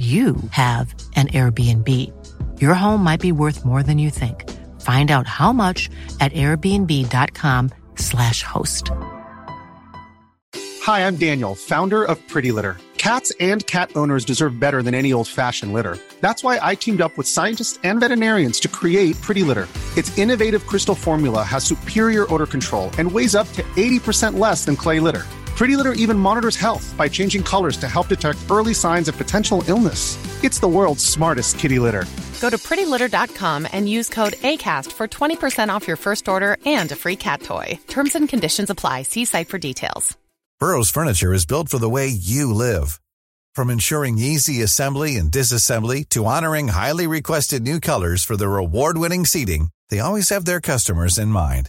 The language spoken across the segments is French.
you have an Airbnb. Your home might be worth more than you think. Find out how much at airbnb.com/slash host. Hi, I'm Daniel, founder of Pretty Litter. Cats and cat owners deserve better than any old fashioned litter. That's why I teamed up with scientists and veterinarians to create Pretty Litter. Its innovative crystal formula has superior odor control and weighs up to 80% less than clay litter. Pretty Litter even monitors health by changing colors to help detect early signs of potential illness. It's the world's smartest kitty litter. Go to prettylitter.com and use code ACAST for 20% off your first order and a free cat toy. Terms and conditions apply. See site for details. Burrow's furniture is built for the way you live. From ensuring easy assembly and disassembly to honoring highly requested new colors for their award-winning seating, they always have their customers in mind.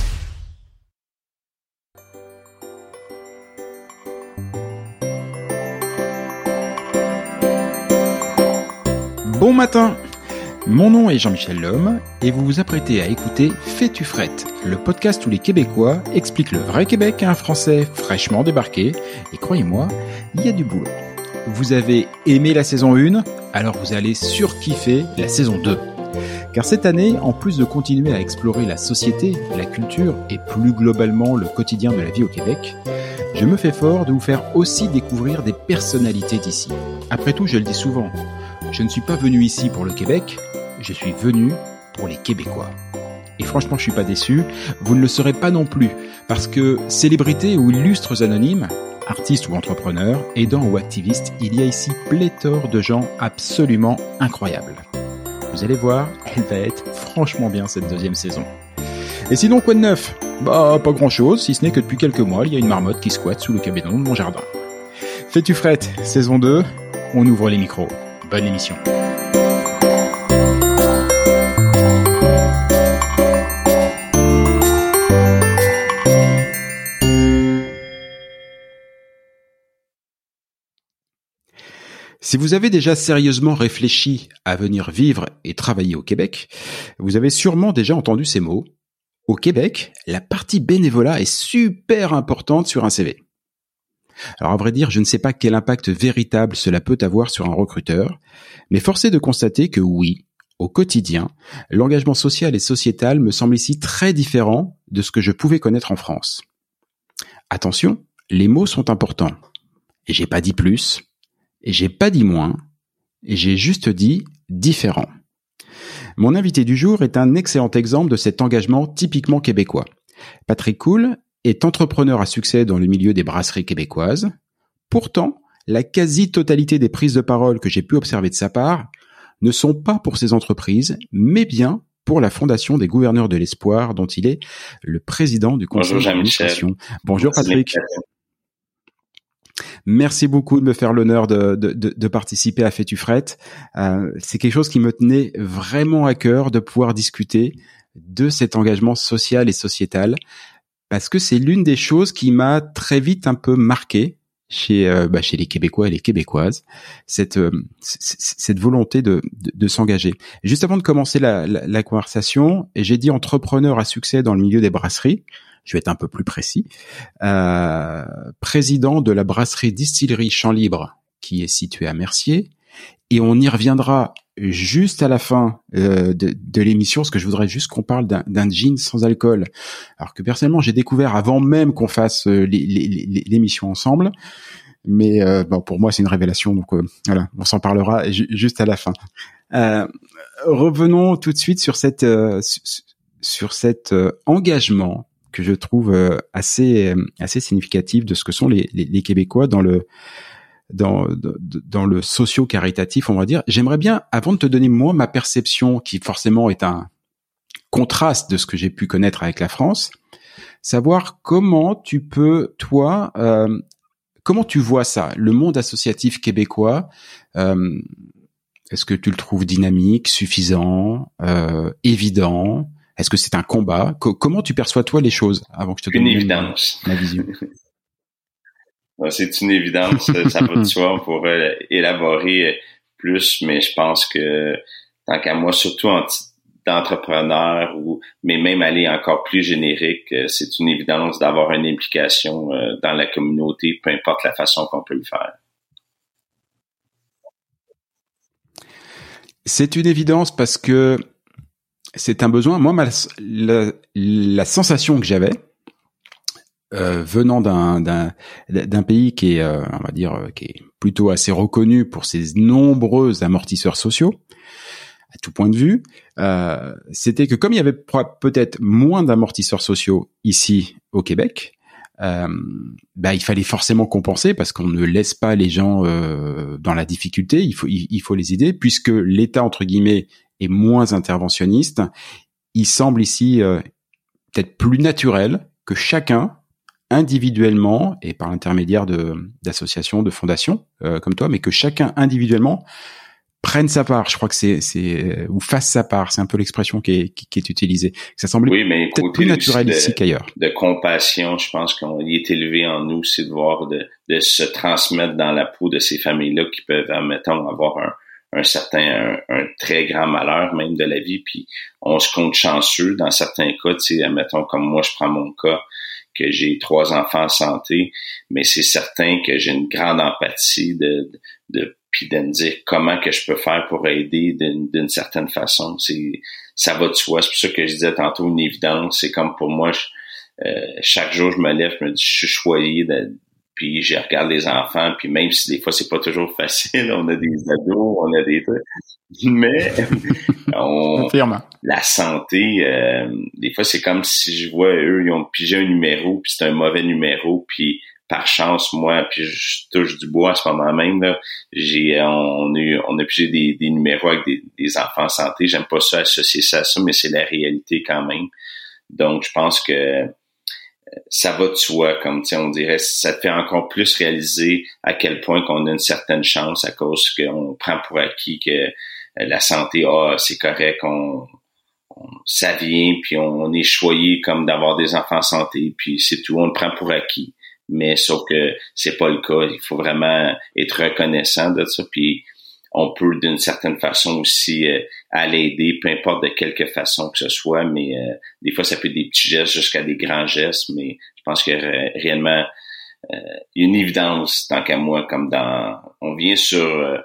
Bon matin Mon nom est Jean-Michel Lhomme et vous vous apprêtez à écouter Fais-tu frette, le podcast où les Québécois expliquent le vrai Québec à un Français fraîchement débarqué. Et croyez-moi, il y a du boulot. Vous avez aimé la saison 1, alors vous allez surkiffer la saison 2. Car cette année, en plus de continuer à explorer la société, la culture et plus globalement le quotidien de la vie au Québec, je me fais fort de vous faire aussi découvrir des personnalités d'ici. Après tout, je le dis souvent, je ne suis pas venu ici pour le Québec, je suis venu pour les Québécois. Et franchement, je suis pas déçu, vous ne le serez pas non plus, parce que célébrités ou illustres anonymes, artistes ou entrepreneurs, aidants ou activistes, il y a ici pléthore de gens absolument incroyables. Vous allez voir, elle va être franchement bien cette deuxième saison. Et sinon, quoi de neuf? Bah, pas grand chose, si ce n'est que depuis quelques mois, il y a une marmotte qui squatte sous le cabinet de mon jardin. Fais-tu frette, saison 2, on ouvre les micros. Bonne émission. Si vous avez déjà sérieusement réfléchi à venir vivre et travailler au Québec, vous avez sûrement déjà entendu ces mots. Au Québec, la partie bénévolat est super importante sur un CV. Alors à vrai dire, je ne sais pas quel impact véritable cela peut avoir sur un recruteur, mais force est de constater que oui, au quotidien, l'engagement social et sociétal me semble ici très différent de ce que je pouvais connaître en France. Attention, les mots sont importants. Et j'ai pas dit plus, et j'ai pas dit moins, et j'ai juste dit différent. Mon invité du jour est un excellent exemple de cet engagement typiquement québécois. Patrick Cool est entrepreneur à succès dans le milieu des brasseries québécoises. Pourtant, la quasi-totalité des prises de parole que j'ai pu observer de sa part ne sont pas pour ces entreprises, mais bien pour la Fondation des gouverneurs de l'espoir, dont il est le président du conseil d'administration. Bonjour Patrick. Merci beaucoup de me faire l'honneur de, de, de, participer à Fais-tu euh, C'est quelque chose qui me tenait vraiment à cœur de pouvoir discuter de cet engagement social et sociétal parce que c'est l'une des choses qui m'a très vite un peu marqué chez euh, bah, chez les Québécois et les Québécoises cette euh, cette volonté de de, s'engager. Juste avant de commencer la, la, la conversation, j'ai dit entrepreneur à succès dans le milieu des brasseries. Je vais être un peu plus précis. Euh, président de la brasserie distillerie Champ Libre qui est située à Mercier et on y reviendra juste à la fin euh, de, de l'émission, parce que je voudrais juste qu'on parle d'un jean sans alcool. Alors que personnellement, j'ai découvert avant même qu'on fasse euh, l'émission ensemble. Mais euh, bon, pour moi, c'est une révélation, donc voilà, on s'en parlera juste à la fin. revenons tout de suite sur cette sur cet engagement que je trouve assez assez significatif de ce que sont les, les, les Québécois dans le dans, dans le socio-caritatif, on va dire. J'aimerais bien, avant de te donner moi ma perception, qui forcément est un contraste de ce que j'ai pu connaître avec la France, savoir comment tu peux, toi, euh, comment tu vois ça, le monde associatif québécois. Euh, est-ce que tu le trouves dynamique, suffisant, euh, évident? Est-ce que c'est un combat? Comment tu perçois toi les choses avant que je te donne ma vision? c'est une évidence, ça va de soi, on pourrait élaborer plus, mais je pense que tant qu'à moi, surtout en d'entrepreneur ou mais même aller encore plus générique, euh, c'est une évidence d'avoir une implication euh, dans la communauté, peu importe la façon qu'on peut le faire. C'est une évidence parce que c'est un besoin. Moi, la sensation que j'avais, euh, venant d'un d'un pays qui est, euh, on va dire, euh, qui est plutôt assez reconnu pour ses nombreux amortisseurs sociaux, à tout point de vue, euh, c'était que comme il y avait peut-être moins d'amortisseurs sociaux ici au Québec, euh, bah, il fallait forcément compenser parce qu'on ne laisse pas les gens dans la difficulté. Il faut, il faut les aider puisque l'État entre guillemets est moins interventionniste. Il semble ici peut-être plus naturel que chacun individuellement et par l'intermédiaire de d'associations, de fondations euh, comme toi, mais que chacun individuellement prenne sa part. Je crois que c'est c'est ou fasse sa part. C'est un peu l'expression qui est qui, est utilisée. Ça semble oui, mais peut-être plus naturel ici qu'ailleurs. De compassion, je pense qu'on y est élevé en nous, c'est de voir de, de se transmettre dans la peau de ces familles-là qui peuvent, admettons, avoir un un certain, un, très grand malheur même de la vie, puis on se compte chanceux dans certains cas, tu sais, admettons comme moi, je prends mon cas, que j'ai trois enfants en santé, mais c'est certain que j'ai une grande empathie de, de, puis de me dire comment que je peux faire pour aider d'une certaine façon. C'est ça va de soi. C'est pour ça que je disais tantôt une évidence. C'est comme pour moi, euh, chaque jour je me lève, je me dis je suis choyé de, puis je regarde les enfants, puis même si des fois c'est pas toujours facile, on a des ados, on a des trucs, mais on, la santé, euh, des fois c'est comme si je vois eux, ils ont pigé un numéro, puis c'est un mauvais numéro, puis par chance, moi, puis je touche du bois à ce moment même, là, j'ai, on, a, on a pigé des, des numéros avec des, des enfants en santé. J'aime pas ça associer ça à ça, mais c'est la réalité quand même. Donc, je pense que ça va de soi, comme on dirait, ça te fait encore plus réaliser à quel point qu'on a une certaine chance à cause qu'on prend pour acquis que euh, la santé, ah, c'est correct, on, ça vient, puis on, est choyé comme d'avoir des enfants en santé, puis c'est tout, on le prend pour acquis. Mais sauf que c'est pas le cas, il faut vraiment être reconnaissant de ça, puis on peut d'une certaine façon aussi euh, aller aider, peu importe de quelque façon que ce soit, mais euh, des fois ça peut être des petits gestes jusqu'à des grands gestes, mais je pense que réellement euh, une évidence tant qu'à moi, comme dans on vient sur euh,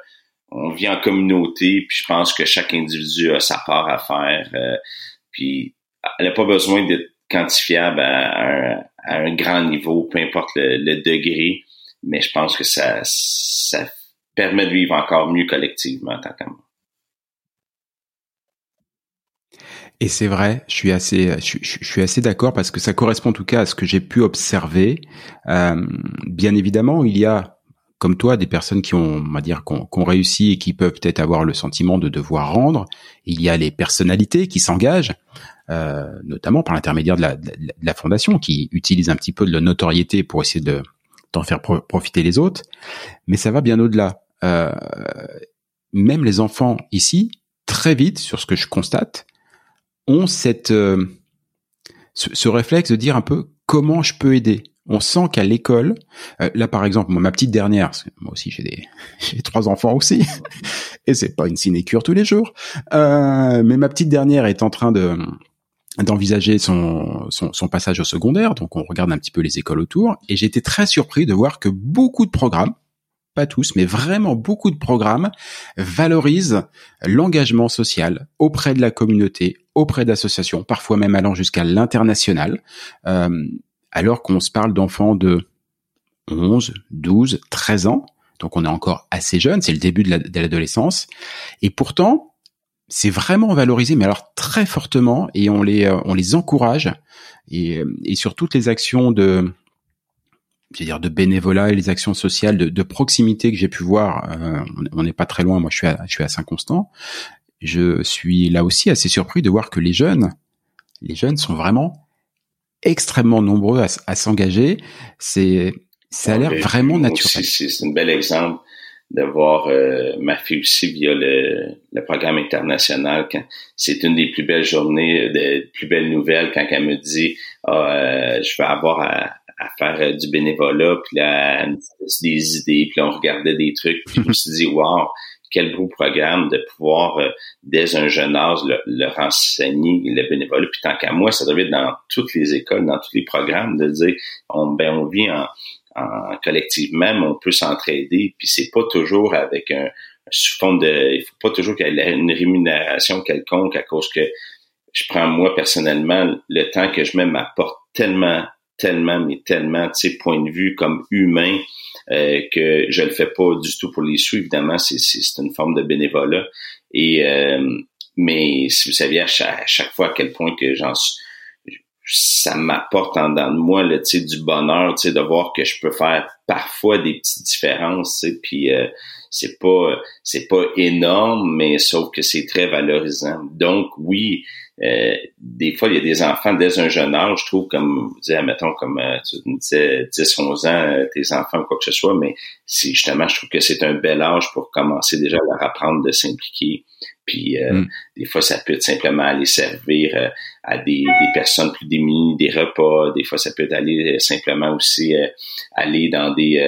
on vit en communauté, puis je pense que chaque individu a sa part à faire, puis elle n'a pas besoin d'être quantifiable à, un, grand niveau, peu importe le, le, degré, mais je pense que ça, ça permet de vivre encore mieux collectivement, tant qu'à moi. Et c'est vrai, je suis assez, je, suis assez d'accord parce que ça correspond en tout cas à ce que j'ai pu observer. Euh, bien évidemment, il y a, comme toi, des personnes qui ont, on va dire, qu'on réussi et qui peuvent peut-être avoir le sentiment de devoir rendre. Il y a les personnalités qui s'engagent, euh, notamment par l'intermédiaire de la, de la, fondation, qui utilise un petit peu de la notoriété pour essayer de d'en faire profiter les autres. Mais ça va bien au-delà. Euh, même les enfants ici, très vite, sur ce que je constate, ont cette euh, ce, réflexe de dire un peu comment je peux aider. On sent qu'à l'école, euh, là par exemple, moi, ma petite dernière, moi aussi j'ai des j'ai trois enfants aussi, et c'est pas une sinécure tous les jours, euh, mais ma petite dernière est en train de d'envisager son, son, son passage au secondaire, donc on regarde un petit peu les écoles autour, et j'étais très surpris de voir que beaucoup de programmes, pas tous, mais vraiment beaucoup de programmes valorisent l'engagement social auprès de la communauté, auprès d'associations, parfois même allant jusqu'à l'international, euh, alors qu'on se parle d'enfants de 11, 12, 13 ans, donc on est encore assez jeune, c'est le début de l'adolescence, et pourtant, c'est vraiment valorisé, mais alors très fortement, et on les, on les encourage, et, et sur toutes les actions de, dire de bénévolat et les actions sociales de, de proximité que j'ai pu voir, euh, on n'est pas très loin. Moi, je suis à, je suis à Saint-Constant. Je suis là aussi assez surpris de voir que les jeunes, les jeunes sont vraiment extrêmement nombreux à, à s'engager. C'est, ça a l'air vraiment naturel. C'est un bel exemple de voir euh, ma fille aussi via le, le programme international. C'est une des plus belles journées, des plus belles nouvelles quand elle me dit ah, euh, je vais avoir à, à faire euh, du bénévolat, puis là, des idées, puis là, on regardait des trucs, puis me suis dit, wow, quel beau programme de pouvoir, euh, dès un jeune âge, le, leur enseigner le bénévolat. Puis tant qu'à moi, ça devrait être dans toutes les écoles, dans tous les programmes, de dire, on, ben, on vit en, en collectivement, mais on peut s'entraider, puis c'est pas toujours avec un, sous fond de, il faut pas toujours qu'il y ait une rémunération quelconque à cause que je prends moi personnellement le temps que je mets m'apporte tellement tellement, mais tellement, tu sais, point de vue comme humain, euh, que je le fais pas du tout pour les sous. Évidemment, c'est, c'est, une forme de bénévolat. Et euh, mais si vous saviez à chaque, fois à quel point que j'en ça m'apporte en dedans de moi le tu sais du bonheur tu sais de voir que je peux faire parfois des petites différences tu sais puis euh, c'est pas c'est pas énorme mais sauf que c'est très valorisant donc oui euh, des fois, il y a des enfants dès un jeune âge, je trouve, comme vous disais, mettons, comme euh, tu disais 10, 11 ans, euh, tes enfants quoi que ce soit, mais c'est justement, je trouve que c'est un bel âge pour commencer déjà à leur apprendre de s'impliquer. Puis mm. des fois, ça peut être simplement aller servir à des, des, personnes plus démunies des repas. Des fois, ça peut être aller simplement aussi aller dans des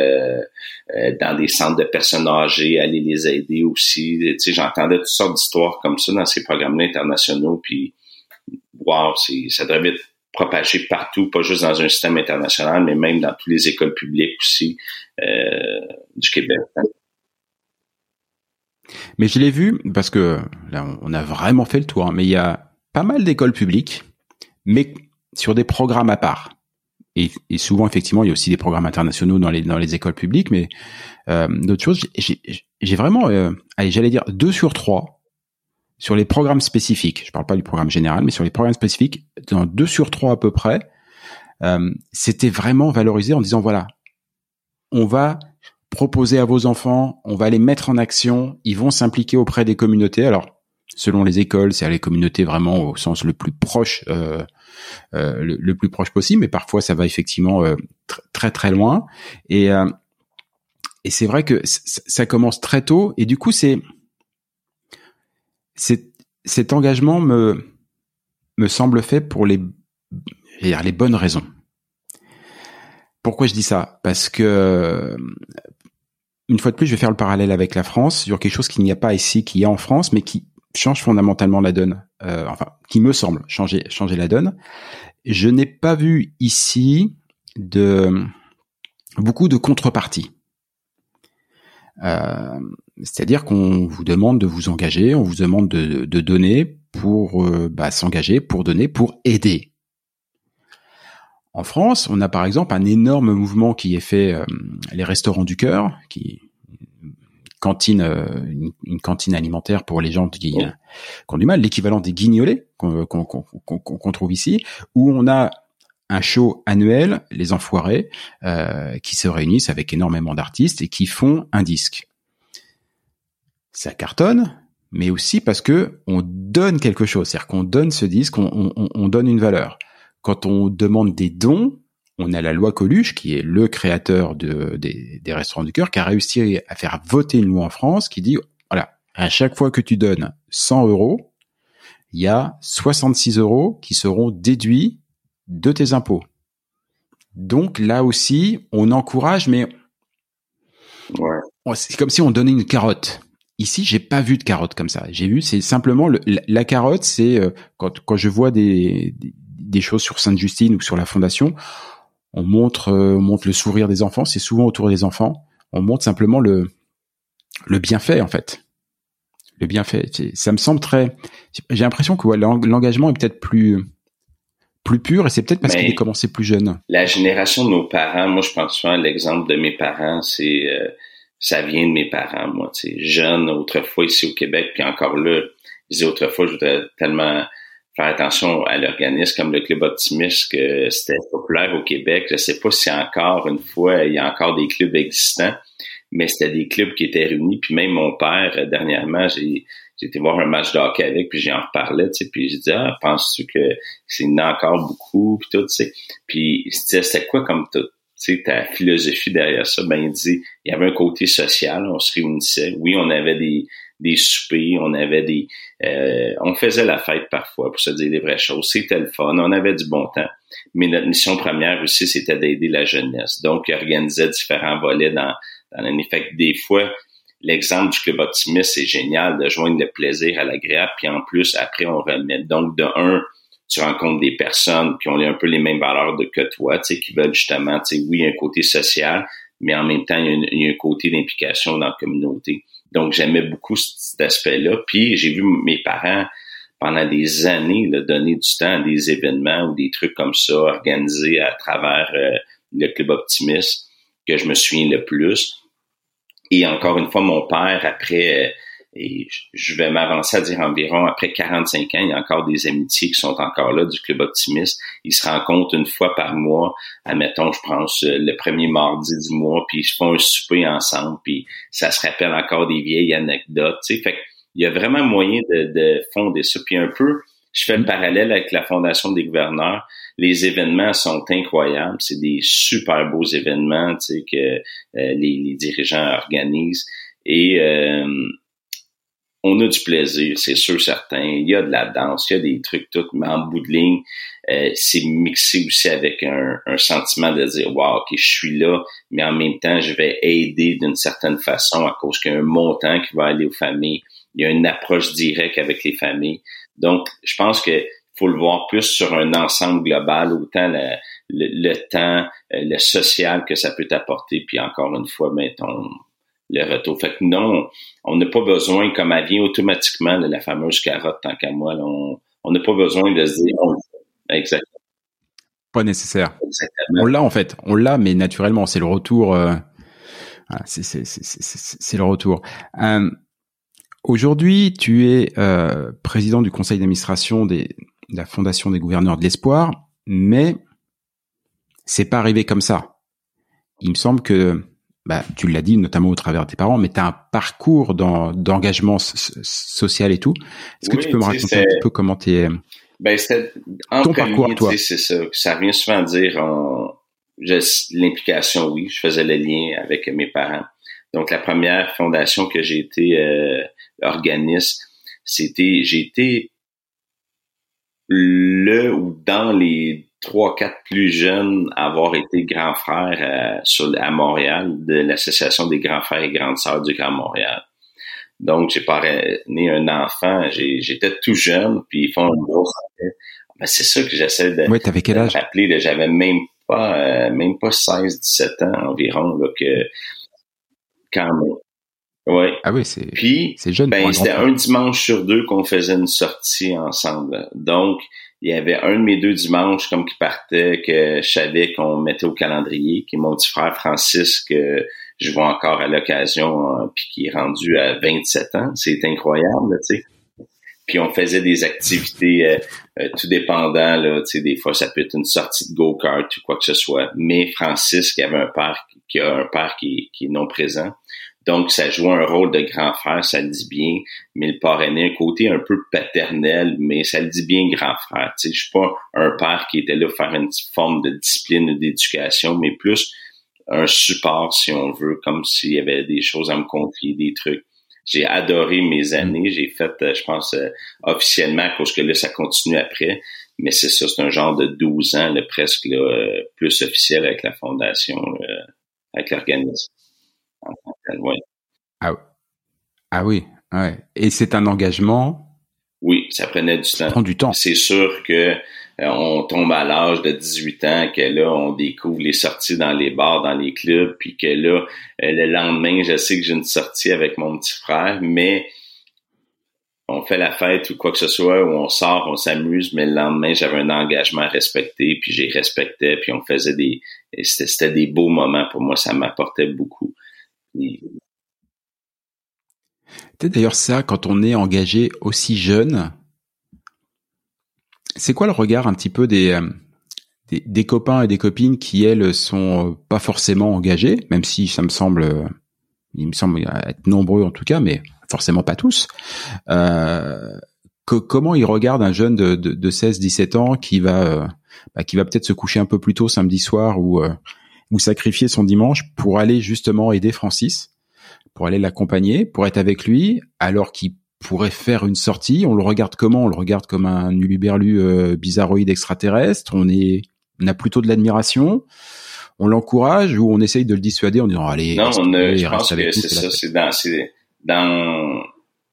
dans des centres de personnes âgées, aller les aider aussi. Tu sais, j'entendais toutes sortes d'histoires comme ça dans ces programmes internationaux. Puis wow, ça devrait être propagé partout, pas juste dans un système international, mais même dans toutes les écoles publiques aussi euh, du Québec. Mais je l'ai vu parce que là, on a vraiment fait le tour. Hein, mais il y a pas mal d'écoles publiques, mais sur des programmes à part. Et, souvent, effectivement, il y a aussi des programmes internationaux dans les dans les écoles publiques, mais euh, d'autres choses. J'ai vraiment, euh, allez, j'allais dire deux sur trois sur les programmes spécifiques, je parle pas du programme général, mais sur les programmes spécifiques, dans deux sur trois à peu près, euh, c'était vraiment valorisé en disant voilà, on va proposer à vos enfants, on va les mettre en action, ils vont s'impliquer auprès des communautés. Alors, selon les écoles, c'est à les communautés vraiment au sens le plus proche, euh, euh, le, plus proche possible, mais parfois ça va effectivement très très loin. Et et c'est vrai que ça commence très tôt, et du coup c'est cet engagement me, me semble fait pour les, les bonnes raisons. Pourquoi je dis ça? Parce que une fois de plus, je vais faire le parallèle avec la France sur quelque chose qu'il n'y a pas ici, qui est en France, mais qui change fondamentalement la donne. Euh, enfin, qui me semble changer changer la donne. Je n'ai pas vu ici beaucoup de contreparties. Euh, c'est-à-dire qu'on vous demande de vous engager, on vous demande de, donner pour euh, bah, s'engager, pour donner, pour aider. En France, on a par exemple un énorme mouvement qui est fait, euh, les restaurants du cœur, qui cantine, une, cantine alimentaire pour les gens qui, ont du mal, l'équivalent des guignolets qu'on trouve ici, où on a un show annuel, Les Enfoirés, euh, qui se réunissent avec énormément d'artistes et qui font un disque. Ça cartonne, mais aussi parce que on donne quelque chose, c'est-à-dire qu'on donne ce disque, on, donne une valeur. Quand on demande des dons, on a la loi Coluche, qui est le créateur de, des, des restaurants du cœur, qui a réussi à faire voter une loi en France qui dit, voilà, à chaque fois que tu donnes 100 euros, il y a 66 euros qui seront déduits de tes impôts. Donc là aussi, on encourage, mais c'est comme si on donnait une carotte. Ici, j'ai pas vu de carotte comme ça. J'ai vu, c'est simplement la, carotte, c'est euh, quand, quand je vois des, des, choses sur Sainte-Justine ou sur la Fondation, on montre, euh, on montre le sourire des enfants. C'est souvent autour des enfants. On montre simplement le le bienfait en fait. Le bienfait. Ça me semble très. J'ai l'impression que l'engagement est peut-être plus plus pur et c'est peut-être parce qu'il est commencé plus jeune. La génération de nos parents, moi je pense souvent à l'exemple de mes parents, c'est euh, ça vient de mes parents, moi, tu sais, jeune autrefois ici au Québec, puis encore là, je disais autrefois, je voudrais tellement faire attention à l'organisme comme le Club Optimiste, que c'était populaire au Québec. Je sais pas si encore une fois, il y a encore des clubs existants, mais c'était des clubs qui étaient réunis. Puis même mon père, dernièrement, j'ai j'ai été voir un match de hockey avec, puis j'en reparlais, tu sais, puis je disais, ah, penses-tu que c'est encore beaucoup, puis tout, tu sais. Puis il se disait, c'était quoi comme tout, tu sais, ta philosophie derrière ça? Ben, il dit, il y avait un côté social, on se réunissait. Oui, on avait des, des soupers, on avait des, euh, on faisait la fête parfois pour se dire les vraies choses. C'était le fun, on avait du bon temps. Mais notre mission première aussi, c'était d'aider la jeunesse. Donc, il organisait différents volets dans, dans l'année. Que des fois, l'exemple du club optimiste, c'est génial de joindre le plaisir à l'agréable, puis en plus, après, on remet. Donc, de un, tu rencontres des personnes qui ont un peu les mêmes valeurs que toi, tu sais, qui veulent justement, tu sais, oui, un côté social, mais en même temps, il y a, un côté d'implication dans la communauté. Donc, j'aimais beaucoup cet aspect-là. Puis, j'ai vu mes parents, pendant des années, donner du temps à des événements ou des trucs comme ça, organisés à travers euh, le Club Optimiste, que je me souviens le plus. Et encore une fois, mon père, après, euh, et je vais m'avancer à dire environ après 45 ans, il y a encore des amitiés qui sont encore là du Club Optimiste. Ils se rencontrent une fois par mois, admettons, je pense, le premier mardi du mois, puis ils se font un souper ensemble, puis ça se rappelle encore des vieilles anecdotes, tu sais. Fait il y a vraiment moyen de, de fonder ça. Puis un peu, je fais le parallèle avec la Fondation des gouverneurs. Les événements sont incroyables. C'est des super beaux événements tu sais, que euh, les, les, dirigeants organisent. Et euh, on a du plaisir, c'est sûr, certain. Il y a de la danse, il y a des trucs tout, mais en bout de ligne, euh, c'est mixé aussi avec un, sentiment de dire Wow, ok, je suis là, mais en même temps, je vais aider d'une certaine façon à cause qu'il y a un montant qui va aller aux familles. Il y a une approche directe avec les familles. Donc, je pense que faut le voir plus sur un ensemble global, autant le, le, temps, euh, le social que ça peut t'apporter, puis encore une fois, mettons, le retour. Fait que non, on n'a pas besoin, comme elle vient automatiquement de la fameuse carotte, tant qu'à moi, on n'a pas besoin de se dire, exactement. Pas nécessaire. Exactement. On l'a en fait, on l'a, mais naturellement, c'est le retour. Euh, c'est le retour. Euh, Aujourd'hui, tu es euh, président du conseil d'administration de la Fondation des gouverneurs de l'espoir, mais c'est pas arrivé comme ça. Il me semble que, bah, tu l'as dit notamment au travers de tes parents, mais tu as un parcours d'engagement social et tout. Est-ce que tu peux me raconter un petit peu comment tu es ben, ton parcours, toi? C'est ça. Ça revient souvent à dire l'implication, oui, je faisais le lien avec mes parents. Donc, la première fondation que j'ai été euh, organisme, c'était, j'ai été le ou dans les trois, quatre plus jeunes à avoir été grand frère à, euh, sur, à Montréal de l'Association des grands frères et grandes sœurs du Grand Montréal. Donc, j'ai pas né un enfant, j'étais tout jeune, puis ils font une grosse ben, c'est ça que j'essaie de, ouais, avais quel âge? rappeler. J'avais même pas, euh, même pas 16, 17 ans environ, là, que, quand même. Ouais. Ah oui, c'est Puis, c'est jeune. Ben, c'était un dimanche sur deux qu'on faisait une sortie ensemble. Donc, il y avait un de mes deux dimanches comme qui partait que je savais qu'on mettait au calendrier, qui est mon petit frère Francis que je vois encore à l'occasion, hein, puis qui est rendu à 27 ans. C'est incroyable, tu sais. Puis on faisait des activités euh, euh, tout dépendant, là, tu sais, des fois ça peut être une sortie de go-kart ou quoi que ce soit. Mais Francis, qui avait un père, qui a un père qui, qui est non présent, donc, ça joue un rôle de grand frère, ça le dit bien, mais le parrainé, un côté un peu paternel, mais ça le dit bien grand frère. Tu sais, je suis pas un père qui était là pour faire une forme de discipline ou d'éducation, mais plus un support, si on veut, comme s'il y avait des choses à me confier, des trucs. J'ai adoré mes années. J'ai fait, euh, je pense, euh, officiellement, à cause que là, ça continue après. Mais c'est ça, c'est un genre de 12 ans, là, presque là, euh, plus officiel avec la fondation, avec l'organisme. Ah, ah oui, ouais. Et c'est un engagement? Oui, ça prenait du temps. prend du temps. C'est sûr que euh, on tombe à l'âge de 18 ans, que là, on découvre les sorties dans les bars, dans les clubs, puis que là, euh, le lendemain, je sais que j'ai une sortie avec mon petit frère, mais on fait la fête ou quoi que ce soit, où on sort, on s'amuse, mais le lendemain, j'avais un engagement à respecter, puis j'ai respecté, puis on faisait des... C'était des beaux moments pour moi, ça m'apportait beaucoup. Peut-être d'ailleurs ça, quand on est engagé aussi jeune, c'est quoi le regard un petit peu des, euh, des, copains et des copines qui elles sont pas forcément engagés, même si ça me semble, il me semble être nombreux en tout cas, mais forcément pas tous. Euh, comment ils regardent un jeune de, de, de 16-17 ans qui va euh, bah, qui va peut-être se coucher un peu plus tôt samedi soir ou euh, ou sacrifier son dimanche pour aller justement aider Francis, pour aller l'accompagner, pour être avec lui, alors qu'il pourrait faire une sortie. On le regarde comment? On le regarde comme un uluberlu euh, bizarroïde extraterrestre. On est, on a plutôt de l'admiration. On l'encourage ou on essaye de le dissuader en disant allez. Non, on, je pense que c'est ça. C'est dans, dans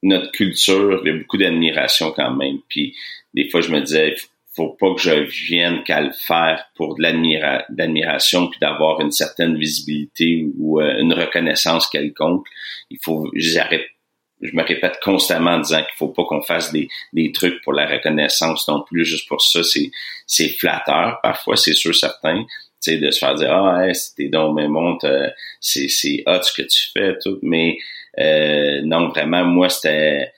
notre culture, il y a beaucoup d'admiration quand même. Puis des fois, je me disais, faut pas que je vienne qu'à le faire pour de l'admiration puis d'avoir une certaine visibilité ou euh, une reconnaissance quelconque. Il faut, je me répète constamment en disant qu'il faut pas qu'on fasse des, des trucs pour la reconnaissance non plus. Juste pour ça, c'est, c'est flatteur. Parfois, c'est sûr certain. Tu de se faire dire, ah, hey, c'était donc, mais monte, euh, c'est, c'est hot ce que tu fais, tout. Mais, euh, non, vraiment, moi, c'était,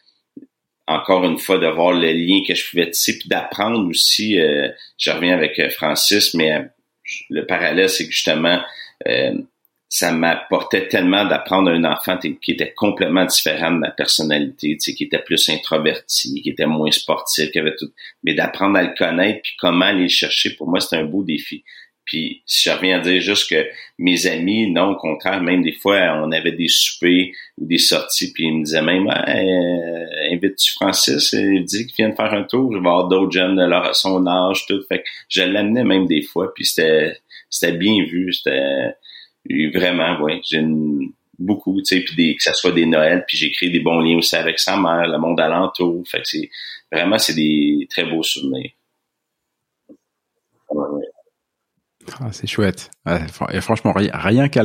encore une fois de voir le lien que je pouvais tisser puis d'apprendre aussi euh, je reviens avec euh, Francis mais euh, le parallèle c'est que justement ça m'apportait tellement d'apprendre un enfant qui était complètement différent de ma personnalité, qui était plus introverti, qui était moins sportif, qui avait tout, mais d'apprendre à le connaître puis comment aller le chercher, pour moi, c'est un beau défi. Puis si je reviens à dire juste que mes amis, non, au contraire, même des fois, on avait des soupers ou des sorties, puis ils me disaient même euh, invite-tu Francis, il dit qu'il vient de faire un tour, je vais avoir d'autres jeunes de leur son âge, tout. Fait que je l'amenais même des fois, puis c'était c'était bien vu, c'était vraiment, ouais, j'ai beaucoup, tu sais, puis des, que ça soit des Noëls, puis j'ai créé des bons liens aussi avec sa mère, le monde alentour. Fait que c'est vraiment c'est des très beaux souvenirs. Ah, c'est chouette. Et franchement, rien qu'à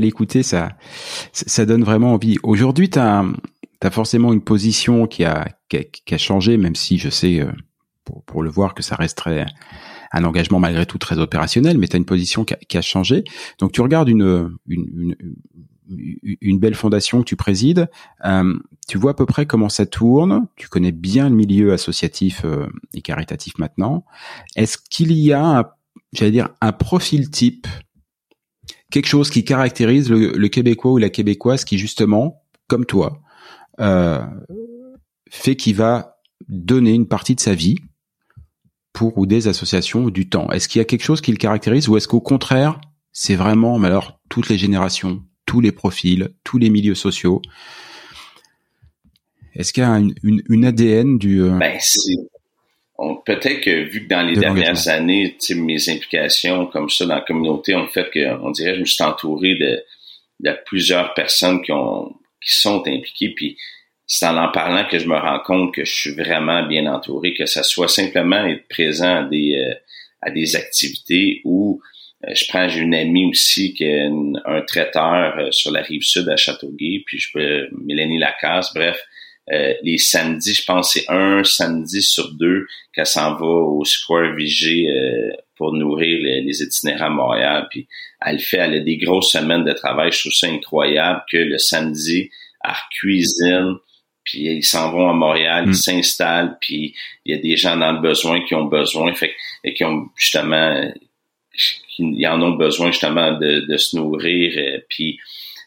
l'écouter, ça, ça donne vraiment envie. Aujourd'hui, tu as, forcément une position qui a, changé, même si je sais, euh, pour, le voir, que ça resterait un engagement malgré tout très opérationnel, mais tu as une position qui a, changé. Donc tu regardes une belle fondation que tu présides, euh, tu vois à peu près comment ça tourne, tu connais bien le milieu associatif euh, et caritatif maintenant. Est-ce qu'il y a un j'allais dire, un profil type, quelque chose qui caractérise le, Québécois ou la Québécoise qui justement, comme toi, euh, fait qu'il va donner une partie de sa vie pour ou des associations ou du temps. Est-ce qu'il y a quelque chose qui le caractérise ou est-ce qu'au contraire, c'est vraiment, mais alors, toutes les générations, tous les profils, tous les milieux sociaux? Est-ce qu'il y a une, une, ADN du... Euh, ben, peut-être que vu que dans les dernières années, mes implications comme ça dans la communauté ont fait que, on dirait, je me suis entouré de, de plusieurs personnes qui ont qui sont impliquées. Puis c'est en en parlant que je me rends compte que je suis vraiment bien entouré, que ça soit simplement être présent à des euh, à des activités où euh, je prends j'ai une amie aussi qui est un traiteur euh, sur la rive sud à Châteauguay, puis je peux Mélanie Lacasse, bref euh, les samedis, je pense c'est un samedi sur deux qu'elle s'en va au Square Vigée euh, pour nourrir les, itinéraires à Montréal. Puis elle fait, elle a des grosses semaines de travail. Je trouve ça incroyable que le samedi, elle cuisine, puis ils s'en vont à Montréal, ils mm. s'installent, puis il y a des gens dans le besoin qui ont besoin, fait et qui ont justement, qui en ont besoin justement de, de se nourrir. Euh, puis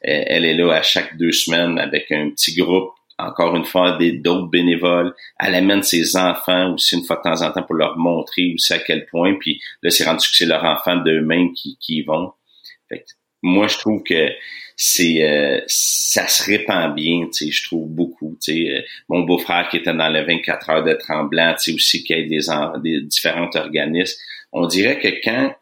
elle est là à chaque deux semaines avec un petit groupe encore une fois, d'autres bénévoles. Elle amène ses enfants aussi une fois de temps en temps pour leur montrer aussi à quel point. Puis là, c'est rendu que c'est leurs enfants d'eux-mêmes qui, y vont. Fait moi, je trouve que c'est euh, ça se répand bien, tu je trouve beaucoup. Euh, mon beau-frère qui était dans les 24 heures de Tremblant, tu aussi qui a des, des différents organismes. On dirait que quand,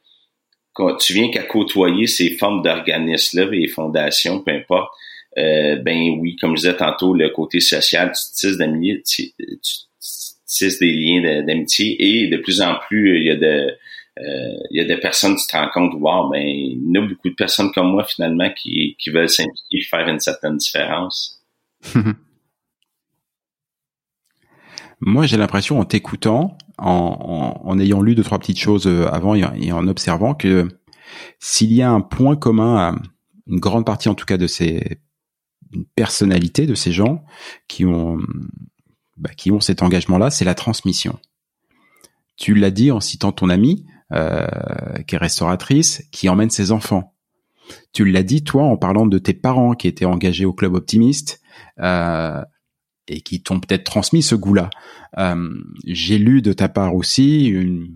quand tu viens qu'à côtoyer ces formes d'organismes-là, les fondations, peu importe, euh, ben oui, comme je disais tantôt, le côté social, tu tisses d'amitié, tu, des liens d'amitié et de plus en plus, il y a de euh, il y a des personnes, tu te rends compte, wow, ben, il y a beaucoup de personnes comme moi, finalement, qui, veulent s'impliquer, faire une certaine différence. moi, j'ai l'impression, en t'écoutant, en, en, ayant lu deux, trois petites choses euh, avant et en observant que s'il y a un point commun à une grande partie, en tout cas, de ces une personnalité de ces gens qui ont bah, qui ont cet engagement-là, c'est la transmission. Tu l'as dit en citant ton amie, euh, qui est restauratrice, qui emmène ses enfants. Tu l'as dit toi en parlant de tes parents qui étaient engagés au club optimiste euh, et qui t'ont peut-être transmis ce goût-là. Euh, J'ai lu de ta part aussi une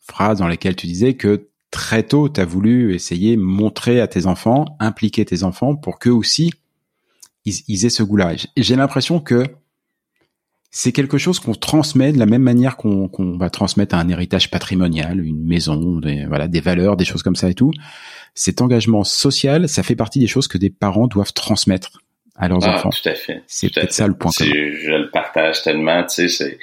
phrase dans laquelle tu disais que très tôt, tu as voulu essayer montrer à tes enfants, impliquer tes enfants pour qu'eux aussi, ils, ils aient ce goût-là. J'ai l'impression que c'est quelque chose qu'on transmet de la même manière qu'on va transmettre un héritage patrimonial, une maison, des, voilà, des valeurs, des choses comme ça et tout. Cet engagement social, ça fait partie des choses que des parents doivent transmettre à leurs ah, enfants. Tout à fait. C'est peut-être ça le point. Je le partage tellement, tu sais,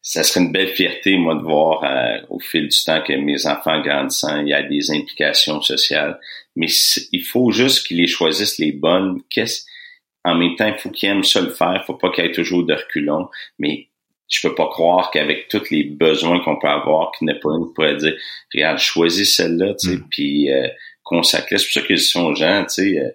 ça serait une belle fierté, moi, de voir euh, au fil du temps que mes enfants grandissant, il y a des implications sociales. Mais il faut juste qu'ils les choisissent les bonnes. Qu'est-ce en même temps, il faut qu'ils aiment ça le faire. faut pas qu'il y ait toujours de reculons. Mais je peux pas croire qu'avec tous les besoins qu'on peut avoir, qu'il n'est pas une pourrait dire, regarde, choisis celle-là, tu sais, mm. puis euh, consacrer. C'est pour ça qu'ils sont aux gens, tu sais, euh,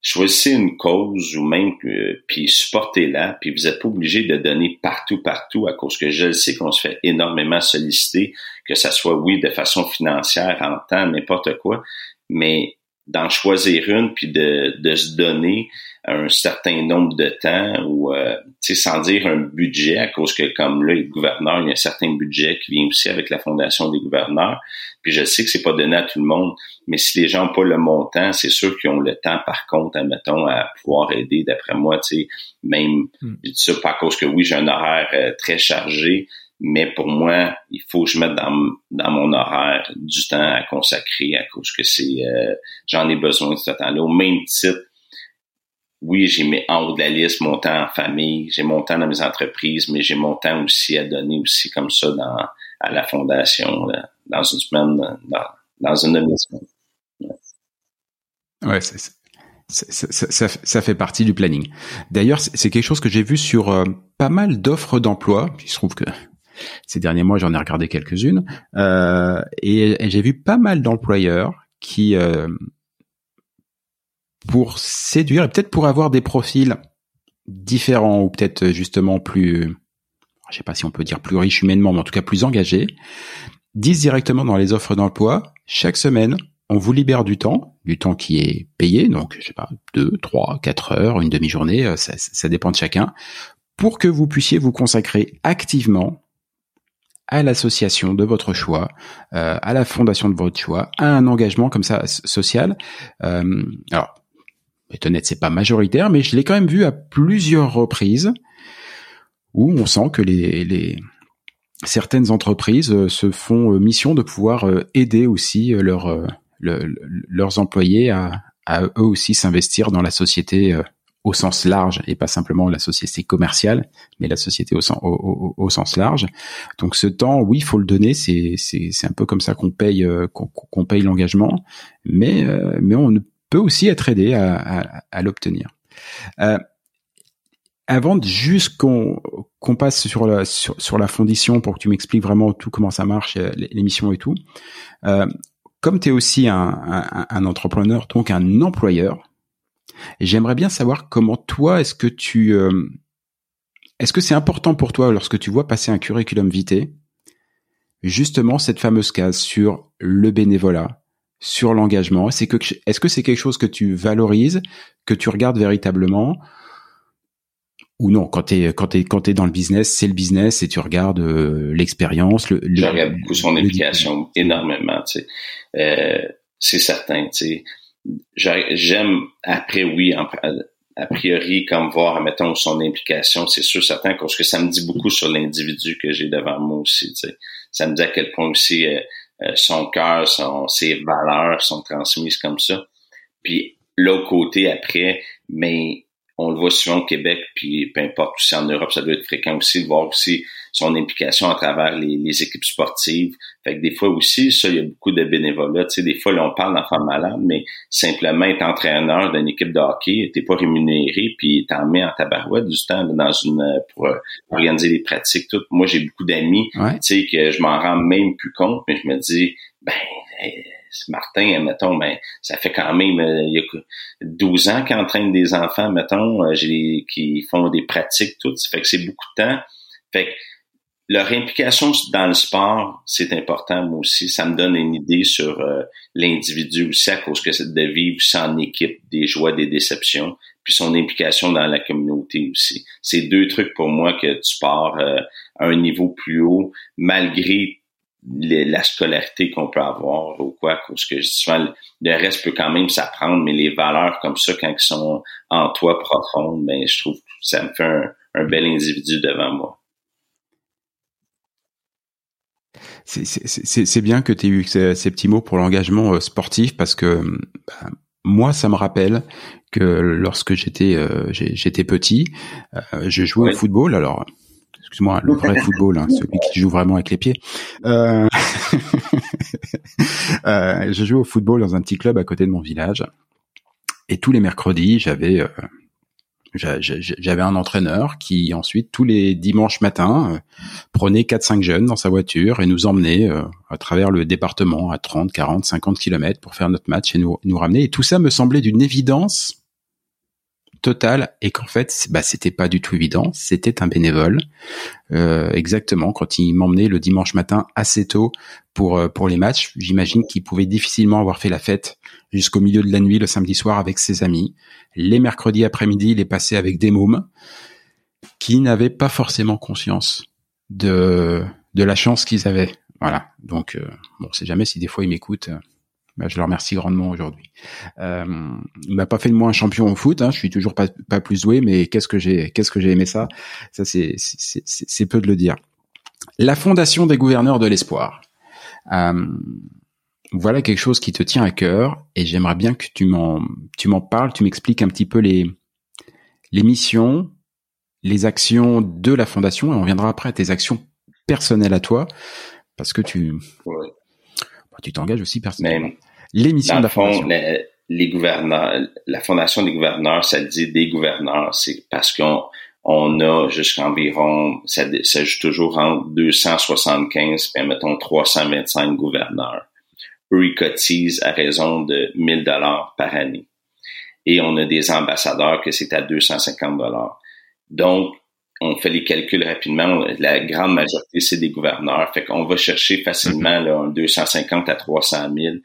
choisissez une cause ou même euh, puis supportez-la, puis vous n'êtes pas obligé de donner partout, partout, à cause que je le sais qu'on se fait énormément solliciter, que ça soit, oui, de façon financière, en temps, n'importe quoi, mais d'en choisir une puis de, de se donner un certain nombre de temps ou euh, sans dire un budget à cause que comme là le gouverneur il y a un certain budget qui vient aussi avec la fondation des gouverneurs puis je sais que c'est pas donné à tout le monde mais si les gens n'ont pas le montant c'est sûr qu'ils ont le temps par contre admettons à pouvoir aider d'après moi tu sais même mm. je dis ça pas à cause que oui j'ai un horaire euh, très chargé mais pour moi, il faut que je mette dans, dans mon horaire du temps à consacrer à cause que c'est euh, j'en ai besoin de ce temps-là. Au même titre, oui, j'ai mis en haut de la liste mon temps en famille, j'ai mon temps dans mes entreprises, mais j'ai mon temps aussi à donner aussi comme ça dans à la fondation dans une semaine, dans, dans une demi-semaine. Ouais, c'est ça, ça, fait partie du planning. D'ailleurs, c'est quelque chose que j'ai vu sur euh, pas mal d'offres d'emploi. Il se trouve que ces derniers mois, j'en ai regardé quelques-unes, euh, et, j'ai vu pas mal d'employeurs qui, euh, pour séduire et peut-être pour avoir des profils différents ou peut-être justement plus, je sais pas si on peut dire plus riches humainement, mais en tout cas plus engagés, disent directement dans les offres d'emploi, chaque semaine, on vous libère du temps, du temps qui est payé, donc je sais pas, deux, trois, quatre heures, une demi-journée, euh, ça, ça dépend de chacun, pour que vous puissiez vous consacrer activement à l'association de votre choix, euh, à la fondation de votre choix, à un engagement comme ça social. Euh, alors, honnête, c'est pas majoritaire, mais je l'ai quand même vu à plusieurs reprises où on sent que les, les certaines entreprises euh, se font euh, mission de pouvoir aider aussi leurs leurs employés à, eux aussi s'investir dans la société au sens large et pas simplement la société commerciale, mais la société au, sens, au, sens large. Donc ce temps, oui, il faut le donner. C'est un peu comme ça qu'on paye euh, qu'on paye l'engagement, mais euh, mais on peut aussi être aidé à, à, à l'obtenir. Euh, avant juste qu'on passe sur la sur, la fondation pour que tu m'expliques vraiment tout comment ça marche, euh, l'émission et tout. Euh, comme tu es aussi un, un, un entrepreneur, donc un employeur, j'aimerais bien savoir comment toi, est-ce que tu, euh, est-ce que c'est important pour toi lorsque tu vois passer un curriculum vitae, justement cette fameuse case sur le bénévolat, sur l'engagement. C'est que, est-ce que c'est quelque chose que tu valorises, que tu regardes véritablement, ou non? Quand t'es quand t'es quand dans le business, c'est le business et tu regardes euh, l'expérience. Le, Je regarde beaucoup son implication, énormément. Tu sais. euh, c'est certain. Tu sais j'aime après oui a priori comme voir mettons son implication c'est sûr certain parce que ça me dit beaucoup sur l'individu que j'ai devant moi aussi tu sais. ça me dit à quel point aussi euh, son cœur son ses valeurs sont transmises comme ça. Puis l'autre côté après mais on le voit souvent au Québec, puis peu importe aussi en Europe, ça doit être fréquent aussi de voir aussi son implication à travers les, équipes sportives. Fait que des fois aussi, ça, il y a beaucoup de bénévolat. Tu sais, des fois, là, on parle d'enfants malades, mais simplement être entraîneur d'une équipe de hockey, t'es pas rémunéré, puis t'en mets en tabarouette du temps dans une pour, euh, organiser les pratiques. Tout. Moi, j'ai beaucoup d'amis, tu sais, que je m'en rends même plus compte, mais je me dis, ben Martin, mettons, ben, ça fait quand même euh, il y a 12 ans qu'il entraîne des enfants, mettons, euh, j'ai, qui font des pratiques, tout. Ça fait que c'est beaucoup de temps. Fait que leur implication dans le sport, c'est important, moi aussi. Ça me donne une idée sur euh, l'individu aussi, à cause que c'est de vivre sans équipe, des joies, des déceptions, puis son implication dans la communauté aussi. C'est deux trucs pour moi que tu pars à un niveau plus haut, malgré la scolarité qu'on peut avoir ou quoi, parce que souvent le reste peut quand même s'apprendre, mais les valeurs comme ça, quand elles sont en toi profondes, ben je trouve que ça me fait un, bel individu devant moi. C'est bien que tu aies eu ces, petits mots pour l'engagement euh, sportif parce que bah, moi, ça me rappelle que lorsque j'étais euh, j'étais petit, euh, je jouais au football. Alors, excuse-moi, le vrai football, hein, celui qui joue vraiment avec les pieds. Euh... euh, je joue au football dans un petit club à côté de mon village. Et tous les mercredis, j'avais euh, j'avais un entraîneur qui ensuite tous les dimanches matins euh, prenait 4-5 jeunes dans sa voiture et nous emmenait à travers le département à 30, 40, 50 kilomètres pour faire notre match et nous, nous ramener. Et tout ça me semblait d'une évidence total et qu'en fait bah c'était pas du tout évident. C'était un bénévole euh, exactement quand il m'emmenait le dimanche matin assez tôt pour euh, pour les matchs j'imagine qu'il pouvait difficilement avoir fait la fête jusqu'au milieu de la nuit le samedi soir avec ses amis. Les mercredis après-midi il est passé avec des mômes qui n'avaient pas forcément conscience de de la chance qu'ils avaient. Voilà. Donc euh, bon c'est jamais si des fois ils m'écoutent bah, je le remercie grandement aujourd'hui. Euh, il m'a pas fait de moi un champion au foot. Hein, je suis toujours pas, pas plus doué, mais qu'est-ce que j'ai qu'est-ce que j'ai aimé ça? Ça c'est c'est peu de le dire. La fondation des gouverneurs de l'espoir. Euh, voilà quelque chose qui te tient à cœur et j'aimerais bien que tu m'en tu m'en parles, tu m'expliques un petit peu les les missions, les actions de la fondation et on viendra après à tes actions personnelles à toi parce que tu bah, tu t'engages aussi personnellement l'émission de la fondation. les gouverneurs, la fondation des gouverneurs, ça dit des gouverneurs, c'est parce qu'on on a jusqu'environ, ça, ça joue toujours entre 275 et mettons 325 gouverneurs. Eux, ils cotisent à raison de 1000 dollars par année. Et on a des ambassadeurs que c'est à 250 dollars. Donc, on fait les calculs rapidement. La grande majorité, c'est des gouverneurs. Fait qu'on va chercher facilement là, 250 à 300 000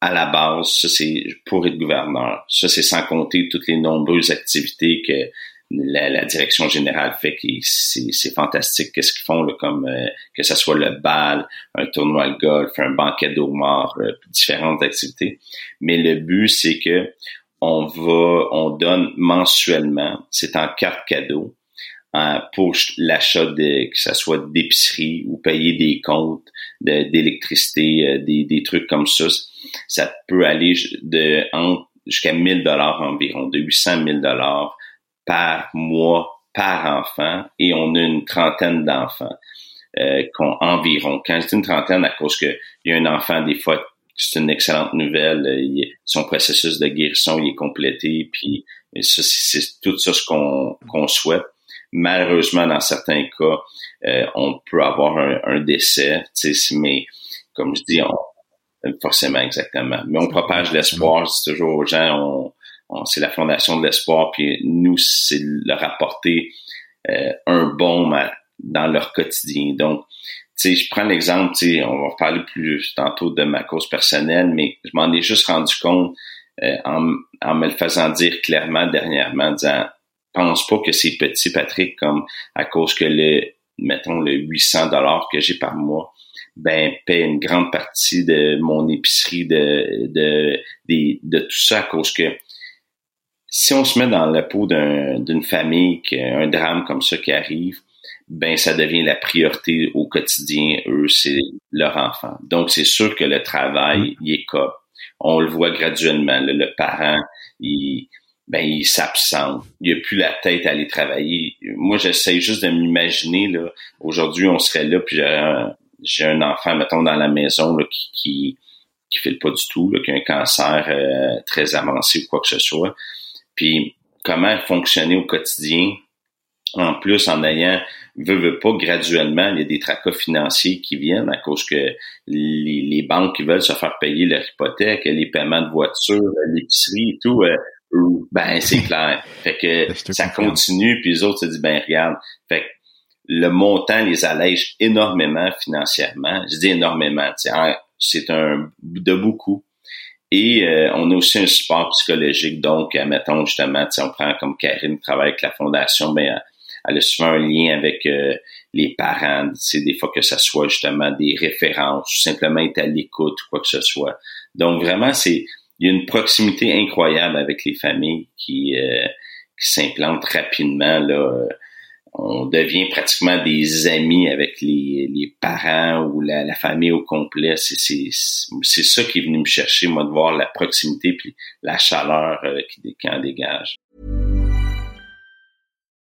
à la base, ça c'est pour être gouverneur. Ça c'est sans compter toutes les nombreuses activités que la, direction générale fait qui c'est fantastique qu'est-ce qu'ils font comme euh, que ce soit le bal, un tournoi de golf, un banquet d'eau mort, euh, différentes activités. Mais le but c'est que on va on donne mensuellement, c'est en carte cadeau pour l'achat de que ce soit d'épicerie ou payer des comptes d'électricité, euh, des, des trucs comme ça ça peut aller de jusqu'à 1000 dollars environ, de 800 000 dollars par mois par enfant et on a une trentaine d'enfants euh, environ. Quand dis une trentaine, à cause qu'il y a un enfant, des fois, c'est une excellente nouvelle. Euh, son processus de guérison il est complété, puis c'est tout ça ce qu'on qu'on souhaite. Malheureusement, dans certains cas, euh, on peut avoir un, un décès, mais comme je dis, on, Forcément, exactement. Mais on propage l'espoir, c'est toujours aux gens, on, c'est la fondation de l'espoir, puis nous, c'est leur apporter euh, un bon dans leur quotidien. Donc, tu sais, je prends l'exemple, tu sais, on va parler plus tantôt de ma cause personnelle, mais je m'en ai juste rendu compte euh, en, en, me le faisant dire clairement dernièrement, en disant, pense pas que c'est petit, Patrick, comme à cause que le, mettons, le 800 dollars que j'ai par mois, ben paie une grande partie de mon épicerie de de de, tout ça à cause que si on se met dans la peau d'une famille qui a un drame comme ça qui arrive, ben ça devient la priorité au quotidien. Eux, c'est leur enfant. Donc c'est sûr que le travail, mm. il est cas. On le voit graduellement. le parent, il ben il s'absente. Il a plus la tête à aller travailler. Moi, j'essaie juste de m'imaginer là. Aujourd'hui, on serait là, puis j'ai un enfant, mettons, dans la maison là, qui, qui qui file pas du tout, là, qui a un cancer euh, très avancé ou quoi que ce soit. Puis comment fonctionner au quotidien? En plus, en ayant, veut, veut pas, graduellement, il y a des tracas financiers qui viennent à cause que les, les banques qui veulent se faire payer leur hypothèque, les paiements de voitures, l'épicerie et tout, euh, ben c'est clair. Fait que ben, ça continue, puis les autres se disent, ben regarde, fait que le montant les allège énormément financièrement. Je dis énormément, c'est un de beaucoup. Et euh, on a aussi un support psychologique. Donc, mettons justement, on prend comme Karine travaille avec la fondation, ben elle a souvent un lien avec euh, les parents, c'est des fois que ce soit justement des références, ou simplement être à l'écoute ou quoi que ce soit. Donc vraiment, c'est il y a une proximité incroyable avec les familles qui, euh, qui s'implantent rapidement là on devient pratiquement des amis avec les, les parents ou la, la, famille au complet. C'est, ça qui est venu me chercher, moi, de voir la proximité puis la chaleur euh, qui, qui en dégage.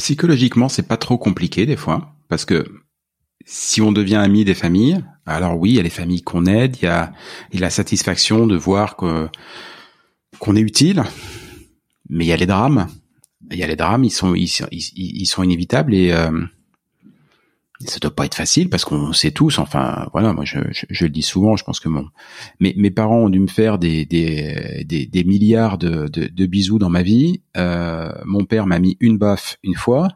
Psychologiquement, c'est pas trop compliqué des fois, parce que si on devient ami des familles, alors oui, il y a les familles qu'on aide, il y a, la satisfaction de voir qu'on est utile, mais il y a les drames. Il y a les drames, ils sont ils, ils, sont inévitables et euh, ça doit pas être facile parce qu'on sait tous. Enfin, voilà, moi je, je, le dis souvent. Je pense que mon mes, mes parents ont dû me faire des des, des, des milliards de, de, de, bisous dans ma vie. Euh, mon père m'a mis une baffe une fois.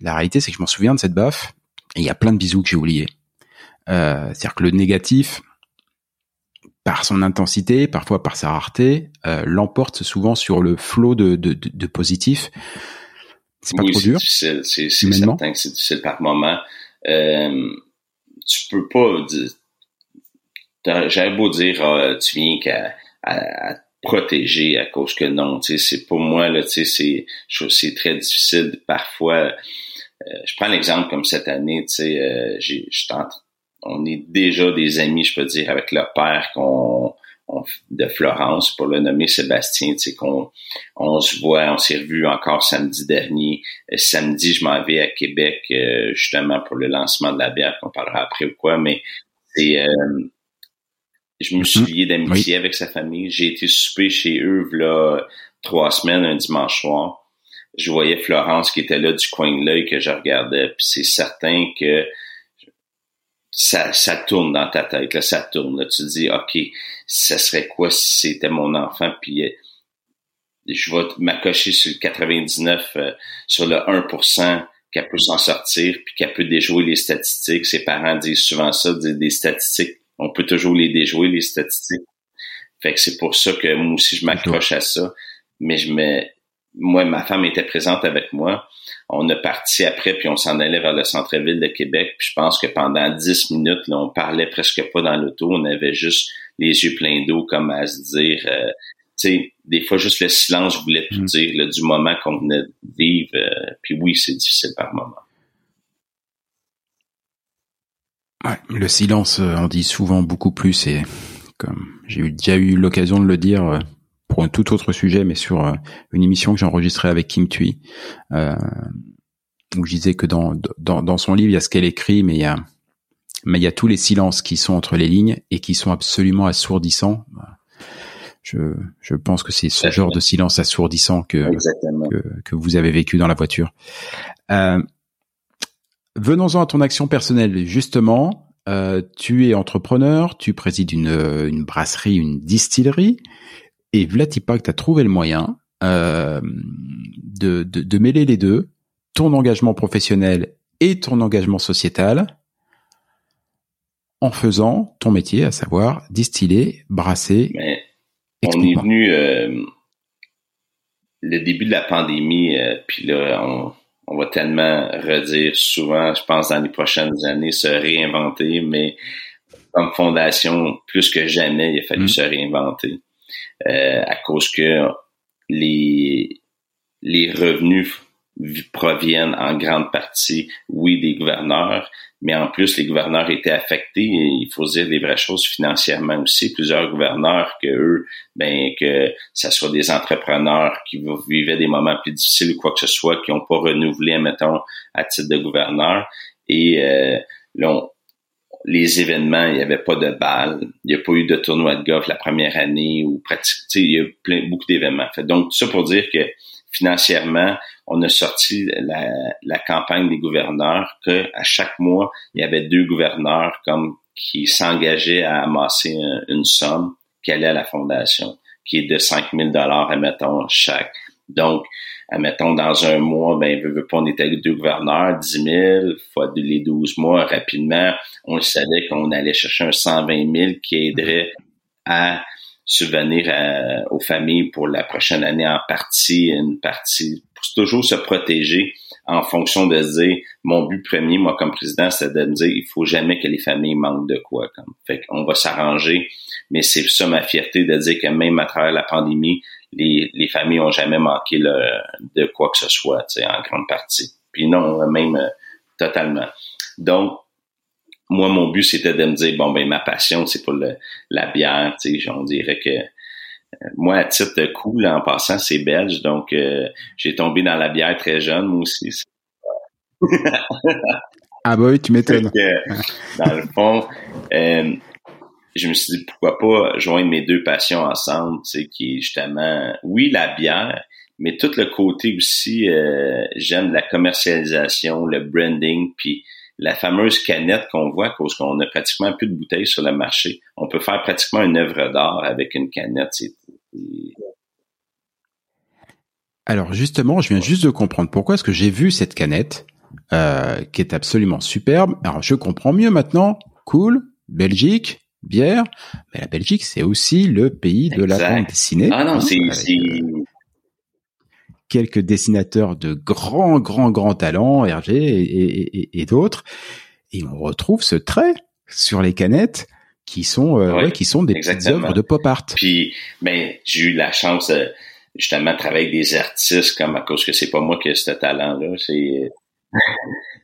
La réalité, c'est que je m'en souviens de cette baffe et il y a plein de bisous que j'ai oubliés. Euh, C'est-à-dire que le négatif, par son intensité, parfois par sa rareté, euh, l'emporte souvent sur le flot de, de, de, de positif. C'est pas trop dur. C'est certain que c'est difficile par moment. Euh, tu peux pas dire. J'avais beau dire, ah, tu viens qu'à à, te protéger à cause que non, tu sais, c'est pour moi là, tu sais, c'est c'est très difficile parfois. Euh, je prends l'exemple comme cette année, tu sais, euh, on est déjà des amis, je peux dire, avec le père qu'on de Florence, pour le nommer Sébastien, tu sais, qu'on on se voit, on s'est revu encore samedi dernier. Euh, samedi, je m'en vais à Québec, euh, justement, pour le lancement de la bière, qu'on parlera après ou quoi, mais c'est... Euh, je me suis mhm. lié d'amitié avec sa famille. J'ai été souper chez eux, là, trois semaines, un dimanche soir. Je voyais Florence qui était là du coin de l'œil que je regardais, puis c'est certain que ça, ça tourne dans ta tête, là, ça tourne. Là. Tu te dis, OK, ça serait quoi si c'était mon enfant, puis euh, je vais m'accrocher sur le 99, euh, sur le 1% qu'elle peut s'en sortir, puis qu'elle peut déjouer les statistiques. Ses parents disent souvent ça, des statistiques. On peut toujours les déjouer, les statistiques. Fait que c'est pour ça que moi aussi, je m'accroche à ça. Mais je me, moi, ma femme était présente avec moi. On a parti après, puis on s'en allait vers le centre-ville de Québec. Puis je pense que pendant dix minutes, là, on parlait presque pas dans l'auto. On avait juste les yeux pleins d'eau, comme à se dire... Euh, tu sais, des fois, juste le silence voulait tout mm. dire du moment qu'on venait de vivre. Euh, puis oui, c'est difficile par moment. Ouais, le silence on dit souvent beaucoup plus et comme j'ai déjà eu l'occasion de le dire euh, pour un tout autre sujet, mais sur euh, une émission que j'ai enregistrée avec Kim Thuy, euh, où je disais que dans, dans, dans son livre, il y a ce qu'elle écrit, mais il y a, mais il y a tous les silences qui sont entre les lignes et qui sont absolument assourdissants. Je, je pense que c'est ce genre de silence assourdissant que, que, que, vous avez vécu dans la voiture. Euh, Venons-en à ton action personnelle, justement. euh, tu es entrepreneur, tu présides une, une brasserie, une distillerie, et Vlatipak, tu as trouvé le moyen euh, de, de, de, mêler les deux, ton engagement professionnel et ton engagement sociétal, en faisant ton métier, à savoir distiller, brasser. Mais on est venu euh, le début de la pandémie, euh, puis là, on, on va tellement redire souvent, je pense, dans les prochaines années, se réinventer, mais comme fondation, plus que jamais, il a fallu mm. se réinventer. Euh, à cause que les, les revenus proviennent en grande partie, oui, des gouverneurs, mais en plus, les gouverneurs étaient affectés, et il faut dire des vraies choses financièrement aussi. Plusieurs gouverneurs que eux, ben, que ça soit des entrepreneurs qui vivaient des moments plus difficiles ou quoi que ce soit, qui n'ont pas renouvelé, mettons, à titre de gouverneur. Et euh, les événements, il n'y avait pas de balles, il n'y a pas eu de tournoi de golf la première année ou pratique, il y a plein, beaucoup d'événements. Donc, tout ça pour dire que financièrement, on a sorti la, la campagne des gouverneurs que à chaque mois, il y avait deux gouverneurs comme qui s'engageaient à amasser une, somme qui allait à la fondation, qui est de 5 000 dollars, admettons, chaque. Donc, admettons, dans un mois, ben, pas, on était avec deux gouverneurs, 10 000 fois les 12 mois, rapidement, on savait qu'on allait chercher un 120 000 qui aiderait à subvenir aux familles pour la prochaine année en partie, une partie, pour toujours se protéger en fonction de se dire, mon but premier, moi, comme président, c'est de me dire, il faut jamais que les familles manquent de quoi. Comme. Fait qu'on va s'arranger, mais c'est ça ma fierté de dire que même à travers la pandémie, les, les familles ont jamais manqué de quoi que ce soit, tu sais, en grande partie. Puis non, même euh, totalement. Donc, moi, mon but, c'était de me dire, bon, ben, ma passion, c'est pour le, la bière, tu sais, on dirait que euh, moi, à titre cool, en passant, c'est belge, donc euh, j'ai tombé dans la bière très jeune, moi aussi. ah bah oui, tu m'étonnes. dans le fond, euh, je me suis dit, pourquoi pas joindre mes deux passions ensemble, tu qui est justement, oui, la bière, mais tout le côté aussi, j'aime la commercialisation, le branding, puis la fameuse canette qu'on voit, cause qu'on a pratiquement plus de bouteilles sur le marché. On peut faire pratiquement une œuvre d'art avec une canette. Alors justement, je viens juste de comprendre pourquoi est-ce que j'ai vu cette canette euh, qui est absolument superbe. Alors je comprends mieux maintenant. Cool, Belgique, bière. Mais la Belgique, c'est aussi le pays de la bande dessinée. Ah non, c'est quelques dessinateurs de grands, grands, grands talents, Hergé et, et, d'autres. Et on retrouve ce trait sur les canettes qui sont, euh, qui sont des petites œuvres de pop art. Puis, ben, j'ai eu la chance justement de travailler avec des artistes comme à cause que c'est pas moi qui ai ce talent-là, c'est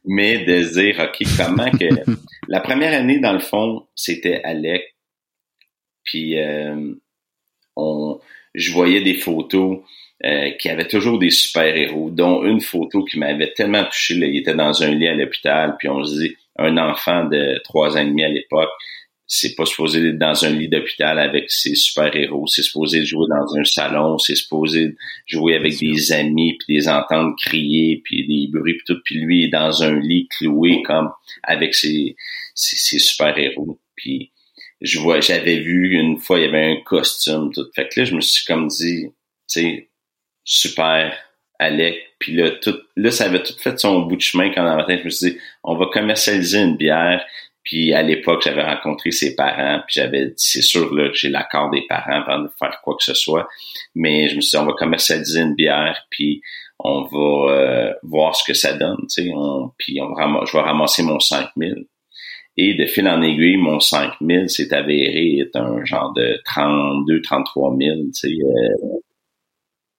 mais de dire ok comment que la première année dans le fond c'était Alec puis euh, on je voyais des photos euh, qui avait toujours des super-héros, dont une photo qui m'avait tellement touché. Là, il était dans un lit à l'hôpital, puis on se dit, un enfant de trois ans et demi à l'époque, c'est pas supposé être dans un lit d'hôpital avec ses super-héros, c'est supposé jouer dans un salon, c'est supposé jouer avec des amis, puis des entendre crier, puis des bruits, puis tout, puis lui est dans un lit cloué comme avec ses, ses, super-héros. Puis je vois, j'avais vu une fois, il y avait un costume, tout. Fait que là, je me suis comme dit, tu sais, super, Alec. Puis là, tout, là, ça avait tout fait son bout de chemin quand dans matin, je me suis dit, on va commercialiser une bière. Puis à l'époque, j'avais rencontré ses parents, puis j'avais dit, c'est sûr là, que j'ai l'accord des parents avant de faire quoi que ce soit. Mais je me suis dit, on va commercialiser une bière, puis on va euh, voir ce que ça donne, tu sais. puis on je vais ramasser mon 5000. Et de fil en aiguille, mon 5000 s'est avéré être un genre de 32, 33 000, tu sais. Euh,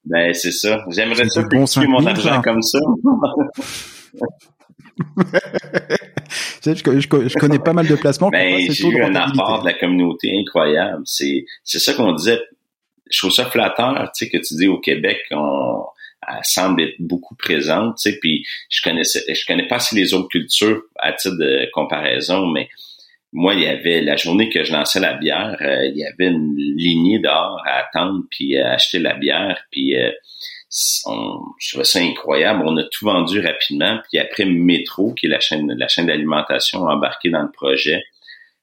ben, c'est ça. J'aimerais ça bon mon argent comme ça. je, je, connais pas mal de placements. Ben, j'ai eu un apport de la communauté incroyable. C'est, c'est ça qu'on disait. Je trouve ça flatteur, tu sais, que tu dis au Québec, on, elle semble être beaucoup présente, tu sais, puis je connaissais, je connais pas si les autres cultures à titre de comparaison, mais moi, il y avait la journée que je lançais la bière, euh, il y avait une lignée d'or à attendre puis à acheter la bière, puis euh, on, je trouvais ça incroyable. On a tout vendu rapidement, puis après Métro, qui est la chaîne la chaîne d'alimentation, embarqué dans le projet.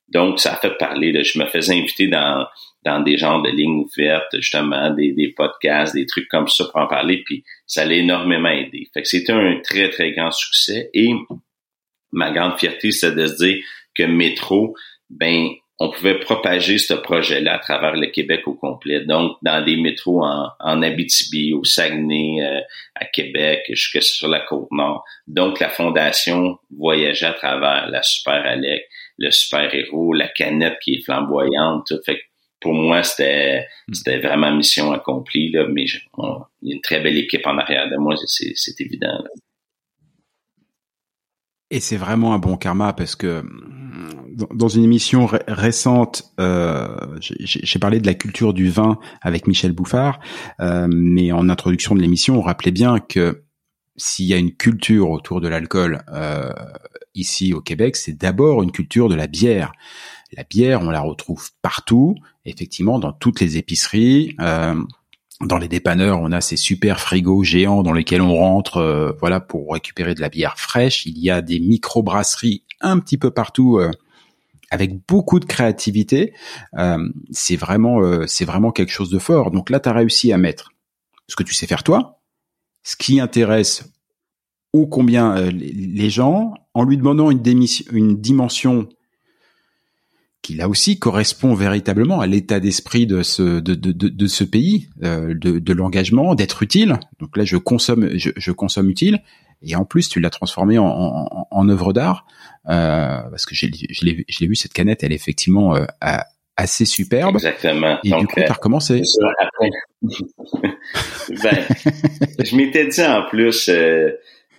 Donc, ça a fait parler. je me faisais inviter dans, dans des genres de lignes ouvertes, justement, des, des podcasts, des trucs comme ça pour en parler, puis ça l'a énormément aidé. Fait que c'était un très, très grand succès. Et ma grande fierté, c'est de se dire que Métro, ben, on pouvait propager ce projet-là à travers le Québec au complet. Donc, dans des métros en, en Abitibi, au Saguenay, euh, à Québec, jusque sur la Côte-Nord. Donc, la Fondation voyageait à travers la Super Alec, le Super Héros, la canette qui est flamboyante, tout. Fait pour moi, c'était c'était vraiment mission accomplie, là, mais il y a une très belle équipe en arrière de moi, c'est évident. Et c'est vraiment un bon karma parce que dans une émission récente, euh, j'ai parlé de la culture du vin avec Michel Bouffard, euh, mais en introduction de l'émission, on rappelait bien que s'il y a une culture autour de l'alcool euh, ici au Québec, c'est d'abord une culture de la bière. La bière, on la retrouve partout, effectivement, dans toutes les épiceries. Euh, dans les dépanneurs, on a ces super frigos géants dans lesquels on rentre, euh, voilà, pour récupérer de la bière fraîche. Il y a des micro-brasseries un petit peu partout, euh, avec beaucoup de créativité. Euh, c'est vraiment, c'est vraiment quelque chose de fort. Donc là, tu as réussi à mettre ce que tu sais faire toi, ce qui intéresse ou combien les gens, en lui demandant une dimension qui là aussi correspond véritablement à l'état d'esprit de ce de, de, de, ce pays, euh, de, de l'engagement, d'être utile. Donc là, je consomme, je, je, consomme utile, et en plus, tu l'as transformé en, en, en œuvre d'art, euh, parce que je l'ai vu cette canette, elle est effectivement euh, assez superbe. Exactement. Et du coup, tu as recommencé. ben, je m'étais dit en plus, euh,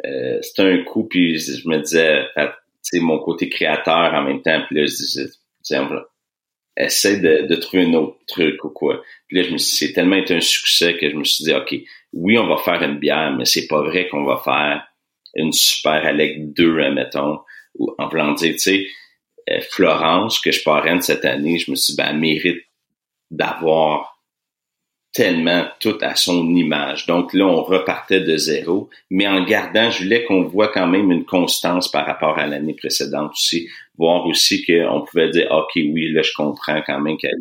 euh, c'était un coup, puis je me disais, c'est mon côté créateur en même temps, puis là, je disais, tiens, essaie de, de, trouver un autre truc ou quoi. Puis là, je me suis c'est tellement été un succès que je me suis dit, OK, oui, on va faire une bière, mais c'est pas vrai qu'on va faire une super Alec 2, admettons, ou en voulant dire, tu sais, euh, Florence, que je parraine cette année, je me suis dit, ben, mérite d'avoir tellement tout à son image. Donc là, on repartait de zéro, mais en gardant, je voulais qu'on voit quand même une constance par rapport à l'année précédente aussi, voir aussi qu'on pouvait dire, OK, oui, là, je comprends quand même qu'elle...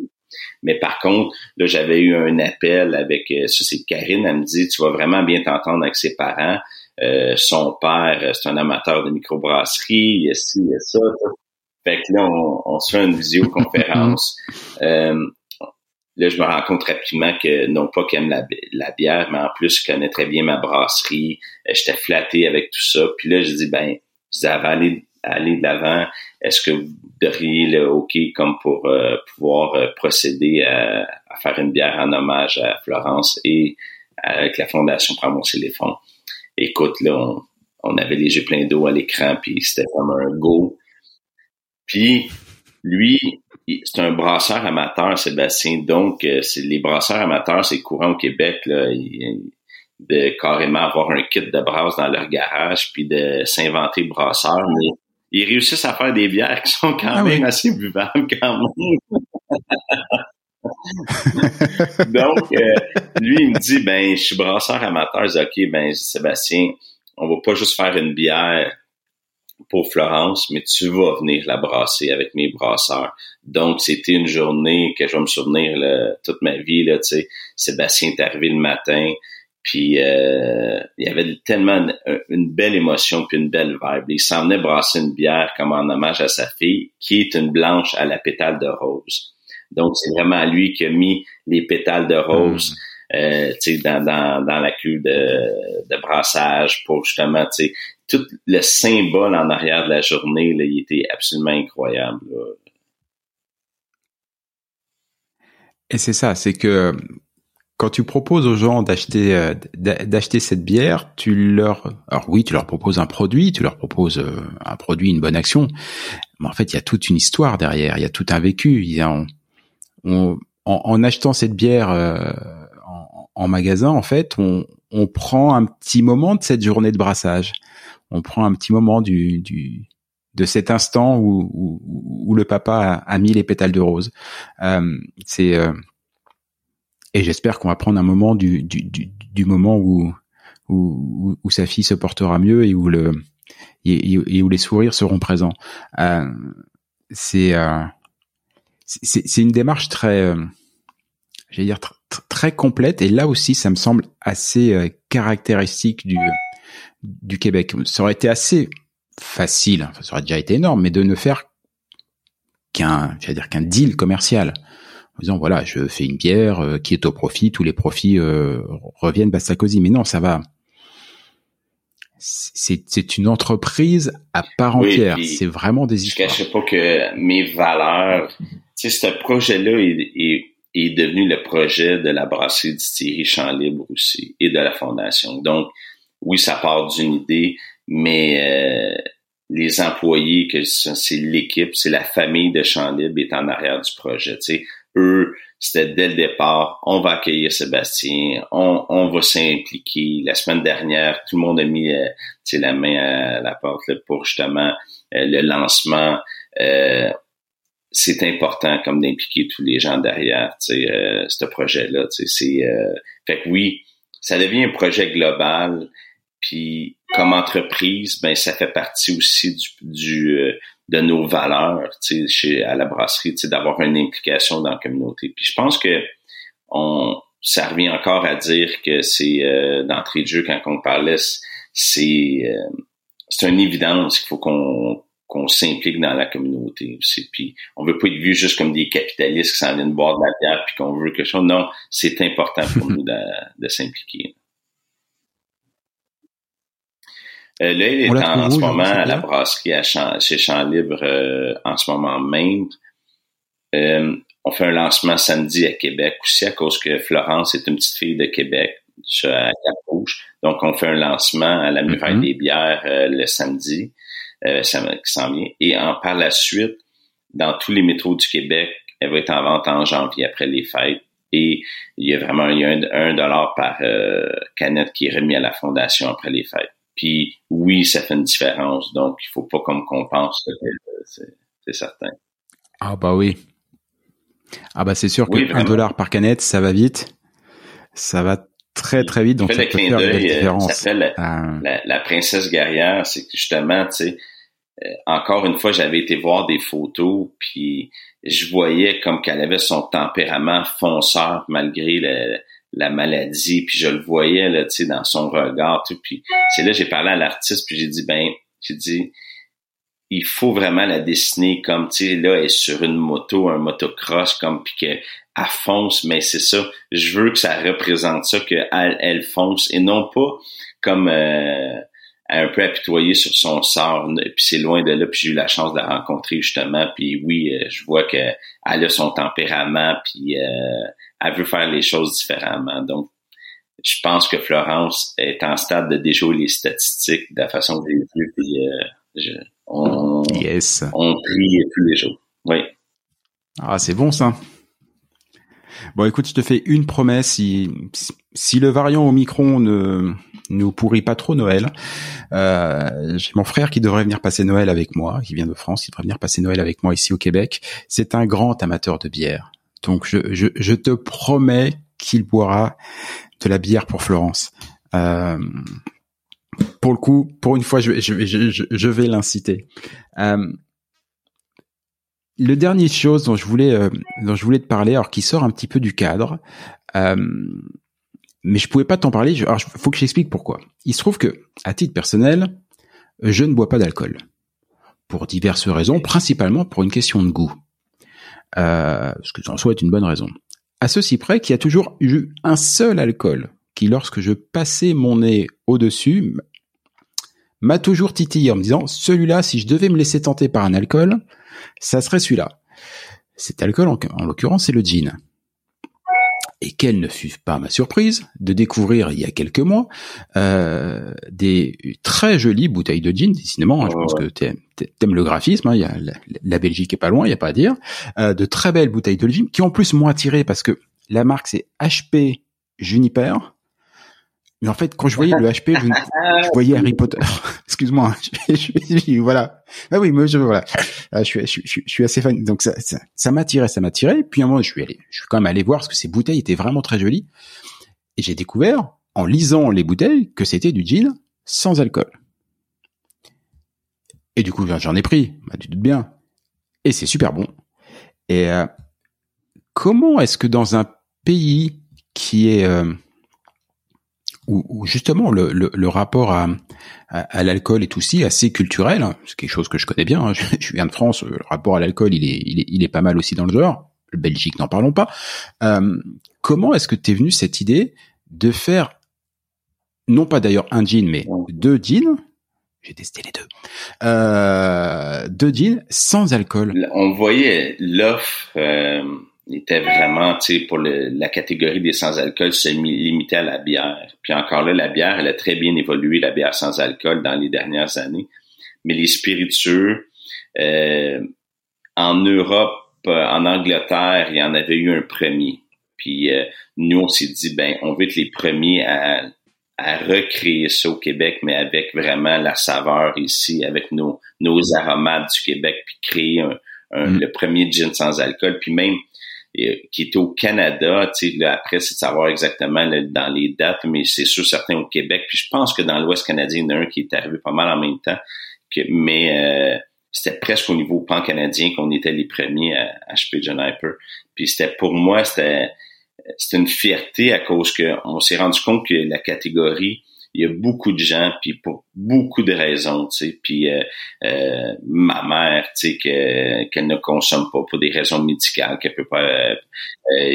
Mais par contre, là, j'avais eu un appel avec, euh, ça c'est Karine, elle me dit, tu vas vraiment bien t'entendre avec ses parents. Euh, son père, euh, c'est un amateur de microbrasserie, il y a ci, il y a ça. Fait que là, on, on se fait une visioconférence. euh, Là, je me rends compte rapidement que non pas qu'il aime la, bière, mais en plus, je connais très bien ma brasserie. Euh, j'étais flatté avec tout ça. Puis là, je dis, ben, avant d'aller aller de l'avant, est-ce que vous deriez le OK comme pour euh, pouvoir euh, procéder à, faire une bière en hommage à Florence et avec la Fondation Pramosser les fonds? Écoute, là, on, on avait les yeux pleins d'eau à l'écran, puis c'était comme un go. Puis, lui, c'est un brasseur amateur, Sébastien. Donc, euh, c'est les brasseurs amateurs, c'est courant au Québec, là, de carrément avoir un kit de brasse dans leur garage, puis de s'inventer brasseur. Mais ils réussissent à faire des bières qui sont quand ah même assez buvables, quand même. Donc, euh, lui, il me dit, ben, je suis brasseur amateur. Je dis, OK, ben, Sébastien, on va pas juste faire une bière pour Florence, mais tu vas venir la brasser avec mes brasseurs. Donc, c'était une journée que je vais me souvenir toute ma vie. Là, tu sais, Sébastien est arrivé le matin, puis euh, il y avait tellement une, belle émotion puis une belle vibe. Il s'en venait brasser une bière comme en hommage à sa fille, qui est une blanche à la pétale de rose. Donc, c'est vraiment lui qui a mis les pétales de rose. Mm. Euh, dans, dans, dans la cuve de, de brassage pour justement tout le symbole en arrière de la journée, il était absolument incroyable. Et c'est ça, c'est que quand tu proposes aux gens d'acheter euh, d'acheter cette bière, tu leur alors oui, tu leur proposes un produit, tu leur proposes euh, un produit, une bonne action, mais en fait, il y a toute une histoire derrière, il y a tout un vécu. En, achetant cette bière euh, en, en, magasin, en fait, on, on prend un petit moment de cette journée de brassage on prend un petit moment du, du de cet instant où, où, le papa a, mis les pétales de rose. Euh, c'est euh, et j'espère qu'on va prendre un moment du, du, du, moment où, où, où sa fille se portera mieux et où le et, où les sourires seront présents. Euh, c'est c'est une démarche très, euh, j'allais dire très complète. Et là aussi, ça me semble assez euh, caractéristique du du Québec. Ça aurait été assez facile, ça aurait déjà été énorme, mais de ne faire qu'un, j'allais dire qu'un deal commercial. En disant voilà, je fais une bière euh, qui est au profit, tous les profits reviennent basta cosy. Mais non, ça va c'est une entreprise à part entière. c'est vraiment des histoires. Je cachais pas que mes valeurs, tu sais, ce projet-là est, est, devenu le projet de la brasserie distillerie Champ Libre aussi et de la fondation. Donc, oui, ça part d'une idée, mais euh, les employés, que c'est l'équipe, c'est la famille de Champ Libre est en arrière du projet. Tu sais, eux, c'était dès le départ, on va accueillir Sébastien, on, on va s'impliquer. La semaine dernière, tout le monde a mis euh, la main à la porte pour justement euh, le lancement. Euh, c'est important comme d'impliquer tous les gens derrière euh, ce projet-là. C'est fait que oui, ça devient un projet global. Puis comme entreprise, ben ça fait partie aussi du, du de nos valeurs, chez à la brasserie, d'avoir une implication dans la communauté. Puis je pense que on, ça revient encore à dire que c'est euh, d'entrée de jeu quand on parlait, c'est euh, c'est une évidence qu'il faut qu'on qu'on s'implique dans la communauté aussi. Puis on veut pas être vu juste comme des capitalistes qui s'en viennent boire de la bière puis qu'on veut quelque chose. Non, c'est important pour nous de, de s'impliquer. Euh, là, il est en, ce moment à la brasserie à chez Champ Libre euh, en ce moment même. Euh, on fait un lancement samedi à Québec aussi à cause que Florence est une petite fille de Québec à Cap-Rouge. Donc, on fait un lancement à la Muraille mm-hmm. des Bières le samedi ça, qui s'en vient. Et en, par la suite, dans tous les métros du Québec, elle va être en vente en janvier après les fêtes. Et il y a vraiment il y a un, dollar par canette qui est remis à la fondation après les fêtes. Puis oui, ça fait une différence. Donc, il faut pas comme qu'on pense c'est certain. Ah bah oui. Ah bah c'est sûr que un dollar par canette, ça va vite. Ça va très très vite. Donc ça, peut faire une différence. Ça la, la, princesse guerrière, c'est que justement, tu sais, euh, encore une fois, j'avais été voir des photos, puis je voyais comme qu'elle avait son tempérament fonceur malgré la maladie, puis je le voyais là, tu sais, dans son regard, tout. Puis c'est là j'ai parlé à l'artiste, puis j'ai dit ben, j'ai dit il faut vraiment la dessiner comme tu sais là elle est sur une moto, un motocross comme puis qu'elle fonce, mais c'est ça. Je veux que ça représente ça, qu'elle elle fonce et non pas comme euh, un peu apitoyée sur son sort. Puis c'est loin de là. Puis j'ai eu la chance de la rencontrer justement. Puis oui, euh, je vois qu'elle a son tempérament. Puis euh, elle veut faire les choses différemment. Donc, je pense que Florence est en stade de déjouer les statistiques de la façon que j'ai vu. Puis, euh, on, yes. on prie tous les jours. Oui. Ah, c'est bon ça. Bon, écoute, je te fais une promesse. Si, si le variant Omicron ne nous pourrit pas trop Noël, euh, j'ai mon frère qui devrait venir passer Noël avec moi, qui vient de France, il devrait venir passer Noël avec moi ici au Québec. C'est un grand amateur de bière. Donc je, je, je te promets qu'il boira de la bière pour Florence. Euh, pour le coup, pour une fois, je, je, je, je vais l'inciter. Euh, le dernier chose dont je voulais euh, dont je voulais te parler, alors qui sort un petit peu du cadre, euh, mais je pouvais pas t'en parler. alors, faut que j'explique pourquoi. Il se trouve que, à titre personnel, je ne bois pas d'alcool pour diverses raisons, principalement pour une question de goût euh, ce que en soi est une bonne raison. À ceci près qu'il y a toujours eu un seul alcool qui, lorsque je passais mon nez au-dessus, m'a toujours titillé en me disant, celui-là, si je devais me laisser tenter par un alcool, ça serait celui-là. Cet alcool, en, en l'occurrence, c'est le gin. Et quelle ne fut pas ma surprise de découvrir il y a quelques mois euh, des très jolies bouteilles de gin. Décidément, hein, je pense que t'aimes le graphisme. Hein, il y a la, Belgique est pas loin, il y a pas à dire. Euh, de très belles bouteilles de gin qui ont plus m'ont attiré parce que la marque c'est HP Juniper. Mais en fait, quand je voyais le HP, je, voyais Harry Potter. Excuse-moi. Hein, voilà. Ah oui, moi je voilà. Je suis, je, suis assez fan. Donc ça, ça, ça m'attirait, ça m'attirait. Puis à un moment, je suis allé, je suis quand même allé voir parce que ces bouteilles étaient vraiment très jolies. Et j'ai découvert, en lisant les bouteilles, que c'était du gin sans alcool. Et du coup, j'en ai pris, bah, tu doutes bien. Et c'est super bon. Et comment est-ce que dans un pays qui est où, justement le, le, rapport à, à, l'alcool est aussi assez culturel. Hein. C'est quelque chose que je connais bien. Hein. Je, viens de France. Le rapport à l'alcool, il est, il est, il est pas mal aussi dans le genre. Le Belgique, n'en parlons pas. Euh, comment est-ce que t'es venu cette idée de faire, non pas d'ailleurs un jean, mais deux jeans j'ai testé les deux. Euh, deux jeans sans alcool? On voyait l'offre euh, était vraiment, tu sais, pour la catégorie des sans-alcool, se limiter à la bière. Puis encore là, la bière, elle a très bien évolué, la bière sans alcool, dans les dernières années. Mais les spiritueux, euh, en Europe, en Angleterre, il y en avait eu un premier. Puis euh, nous, on s'est dit, ben, on veut être les premiers à, à recréer ça au Québec, mais avec vraiment la saveur ici, avec nos, nos aromates du Québec, puis créer un, mm. le premier gin sans alcool. Puis même, qui était au Canada. Sais, après, c'est de savoir exactement dans les dates, mais c'est sûr certain au Québec. Puis je pense que dans l'Ouest canadien, il y en a un qui est arrivé pas mal en même temps. Que, mais euh, c'était presque au niveau pan-canadien qu'on était les premiers à acheter John Hyper. Puis c'était pour moi, c'était c'était une fierté à cause que on s'est rendu compte que la catégorie il y a beaucoup de gens, puis pour beaucoup de raisons, tu sais, puis euh, euh, ma mère, tu sais, que, qu'elle ne consomme pas pour des raisons médicales, qu'elle peut pas. Euh,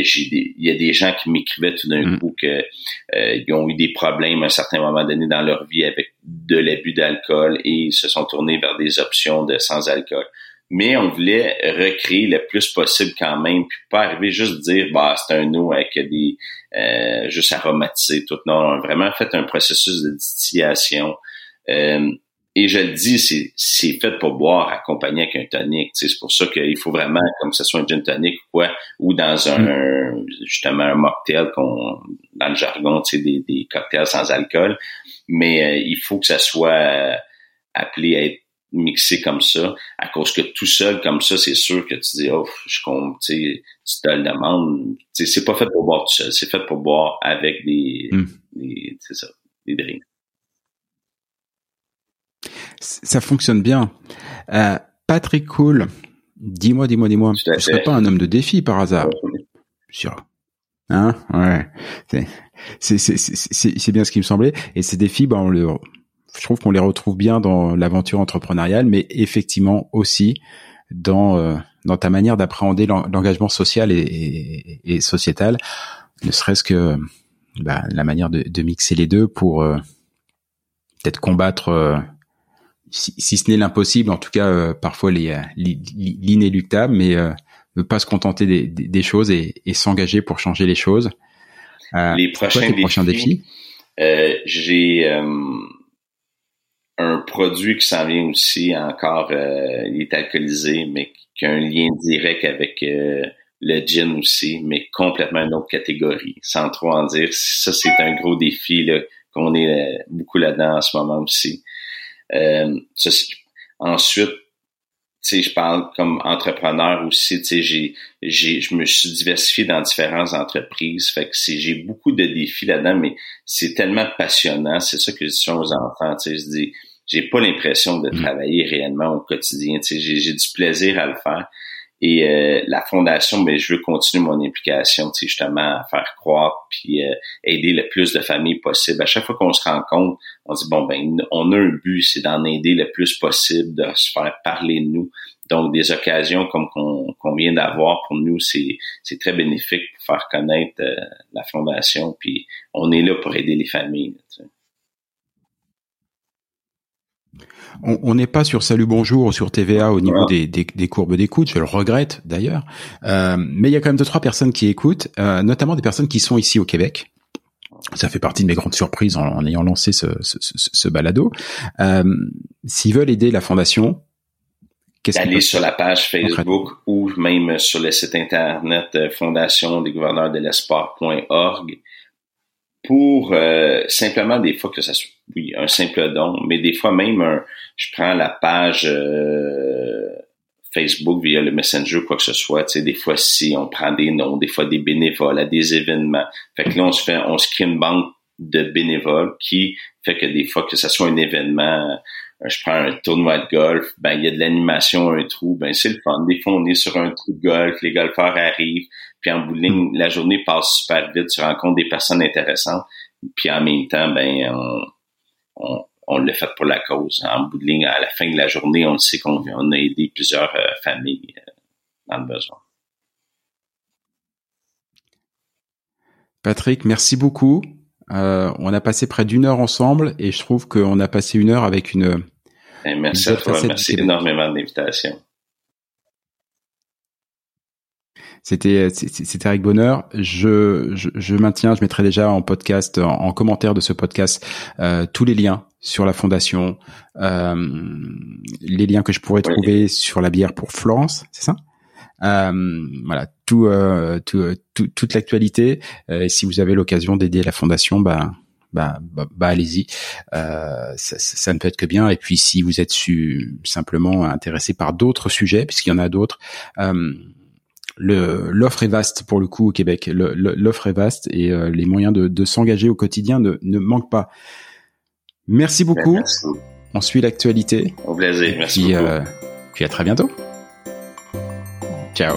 j'ai il y a des gens qui m'écrivaient tout d'un mm. coup que ils ont eu des problèmes à un certain moment donné dans leur vie avec de l'abus d'alcool et ils se sont tournés vers des options de sans alcool mais on voulait recréer le plus possible quand même, puis pas arriver juste dire bah c'est un eau avec des euh, juste aromatisé tout. Non, on a vraiment fait un processus de distillation. Euh, et je le dis, c'est, c'est fait pour boire accompagné avec un tonic. C'est pour ça qu'il faut vraiment, comme ce soit un gin tonic ou quoi, ou dans un, mm. justement un mocktail qu'on, dans le jargon, des, des cocktails sans alcool. Mais euh, il faut que ça soit appelé à être mixé comme ça, à cause que tout seul comme ça, c'est sûr que tu dis, oh, je compte, tu te le demandes. C'est pas fait pour boire tout seul, c'est fait pour boire avec des, hmm. c'est ça, des drinks. Ça fonctionne bien. Euh, Patrick Cool, dis-moi, dis-moi, dis-moi, tu serais pas un homme de défi par hasard? Sûr. Hein? Ouais. C'est bien ce qui me semblait. Et ces défis, ben, on le, je trouve qu'on les retrouve bien dans l'aventure entrepreneuriale, mais effectivement aussi dans euh, dans ta manière d'appréhender l'engagement social et, et, sociétal, ne serait-ce que bah, la manière de, de, mixer les deux pour euh, peut-être combattre, euh, si, si, ce n'est l'impossible, en tout cas parfois l'inéluctable, mais ne pas se contenter des, des, choses et, et s'engager pour changer les choses. les prochains, prochains défis, défis? j'ai un produit qui s'en vient aussi encore, euh, il est alcoolisé, mais qui a un lien direct avec euh, le gin aussi, mais complètement une autre catégorie, sans trop en dire. Ça, c'est un gros défi qu'on est euh, beaucoup là-dedans en ce moment aussi. ensuite, tu sais, je parle comme entrepreneur aussi, j'ai, j'ai, je me suis diversifié dans différentes entreprises, fait que j'ai beaucoup de défis là-dedans, mais c'est tellement passionnant, c'est ça que je dis aux enfants, tu sais, je dis, j'ai pas l'impression de mm. travailler réellement au quotidien. Tu sais, j'ai, du plaisir à le faire. Et euh, la fondation, mais ben, je veux continuer mon implication, tu sais, justement, à faire croire puis euh, aider le plus de familles possible. À chaque fois qu'on se rencontre, on dit bon ben, on a un but, c'est d'en aider le plus possible, de se faire parler de nous. Donc des occasions comme qu'on, vient d'avoir pour nous, c'est c'est très bénéfique pour faire connaître euh, la fondation. Puis on est là pour aider les familles. Tu sais on n'est pas sur Salut Bonjour ou sur TVA au niveau des, des, courbes d'écoute, je le regrette d'ailleurs, euh, mais il y a quand même deux trois personnes qui écoutent, euh, notamment des personnes qui sont ici au Québec. Ça fait partie de mes grandes surprises en, ayant lancé ce, ce, balado. Euh, s'ils veulent aider la fondation, qu'est-ce Aller sur la page Facebook ou même sur le site internet fondation des gouverneurs de l'espoir.org pour euh, simplement des fois que ça soit oui un simple don, mais des fois même je prends la page euh, Facebook via le Messenger quoi que ce soit, tu sais des fois si on prend des noms, des fois des bénévoles à des événements, fait que là on se fait on se crée une banque de bénévoles qui fait que des fois que ce soit un événement je prends un tournoi de golf, ben il y a de l'animation, un trou, ben c'est le fun. Des fois, on est sur un trou de golf, les golfeurs arrivent, puis en bout de ligne, la journée passe super vite, tu rencontres des personnes intéressantes, puis en même temps, ben on, on, on fait pour la cause. En bout de ligne, à la fin de la journée, on sait qu'on a aidé plusieurs euh, familles euh, dans le besoin. Patrick, merci beaucoup. Euh, on a passé près d'une heure ensemble et je trouve qu'on a passé une heure avec une. Eh, merci à toi, merci énormément de l'invitation. C'était c'était avec bonheur. Je, je, maintiens, je mettrai déjà en podcast, en, commentaire de ce podcast, euh, tous les liens sur la fondation, euh, les liens que je pourrais trouver sur la bière pour Florence, c'est ça? Euh, voilà tout, euh, tout, toute l'actualité. Euh, et si vous avez l'occasion d'aider la fondation, bah bah, bah, bah allez-y, euh, ça, ça, ne peut être que bien. Et puis si vous êtes su, simplement intéressé par d'autres sujets, puisqu'il y en a d'autres, euh, l'offre est vaste pour le coup au Québec. L'offre est vaste et euh, les moyens de, de s'engager au quotidien ne, ne manquent pas. Merci beaucoup. Merci. On suit l'actualité. Au plaisir. Merci puis, beaucoup. puis à très bientôt. Ciao.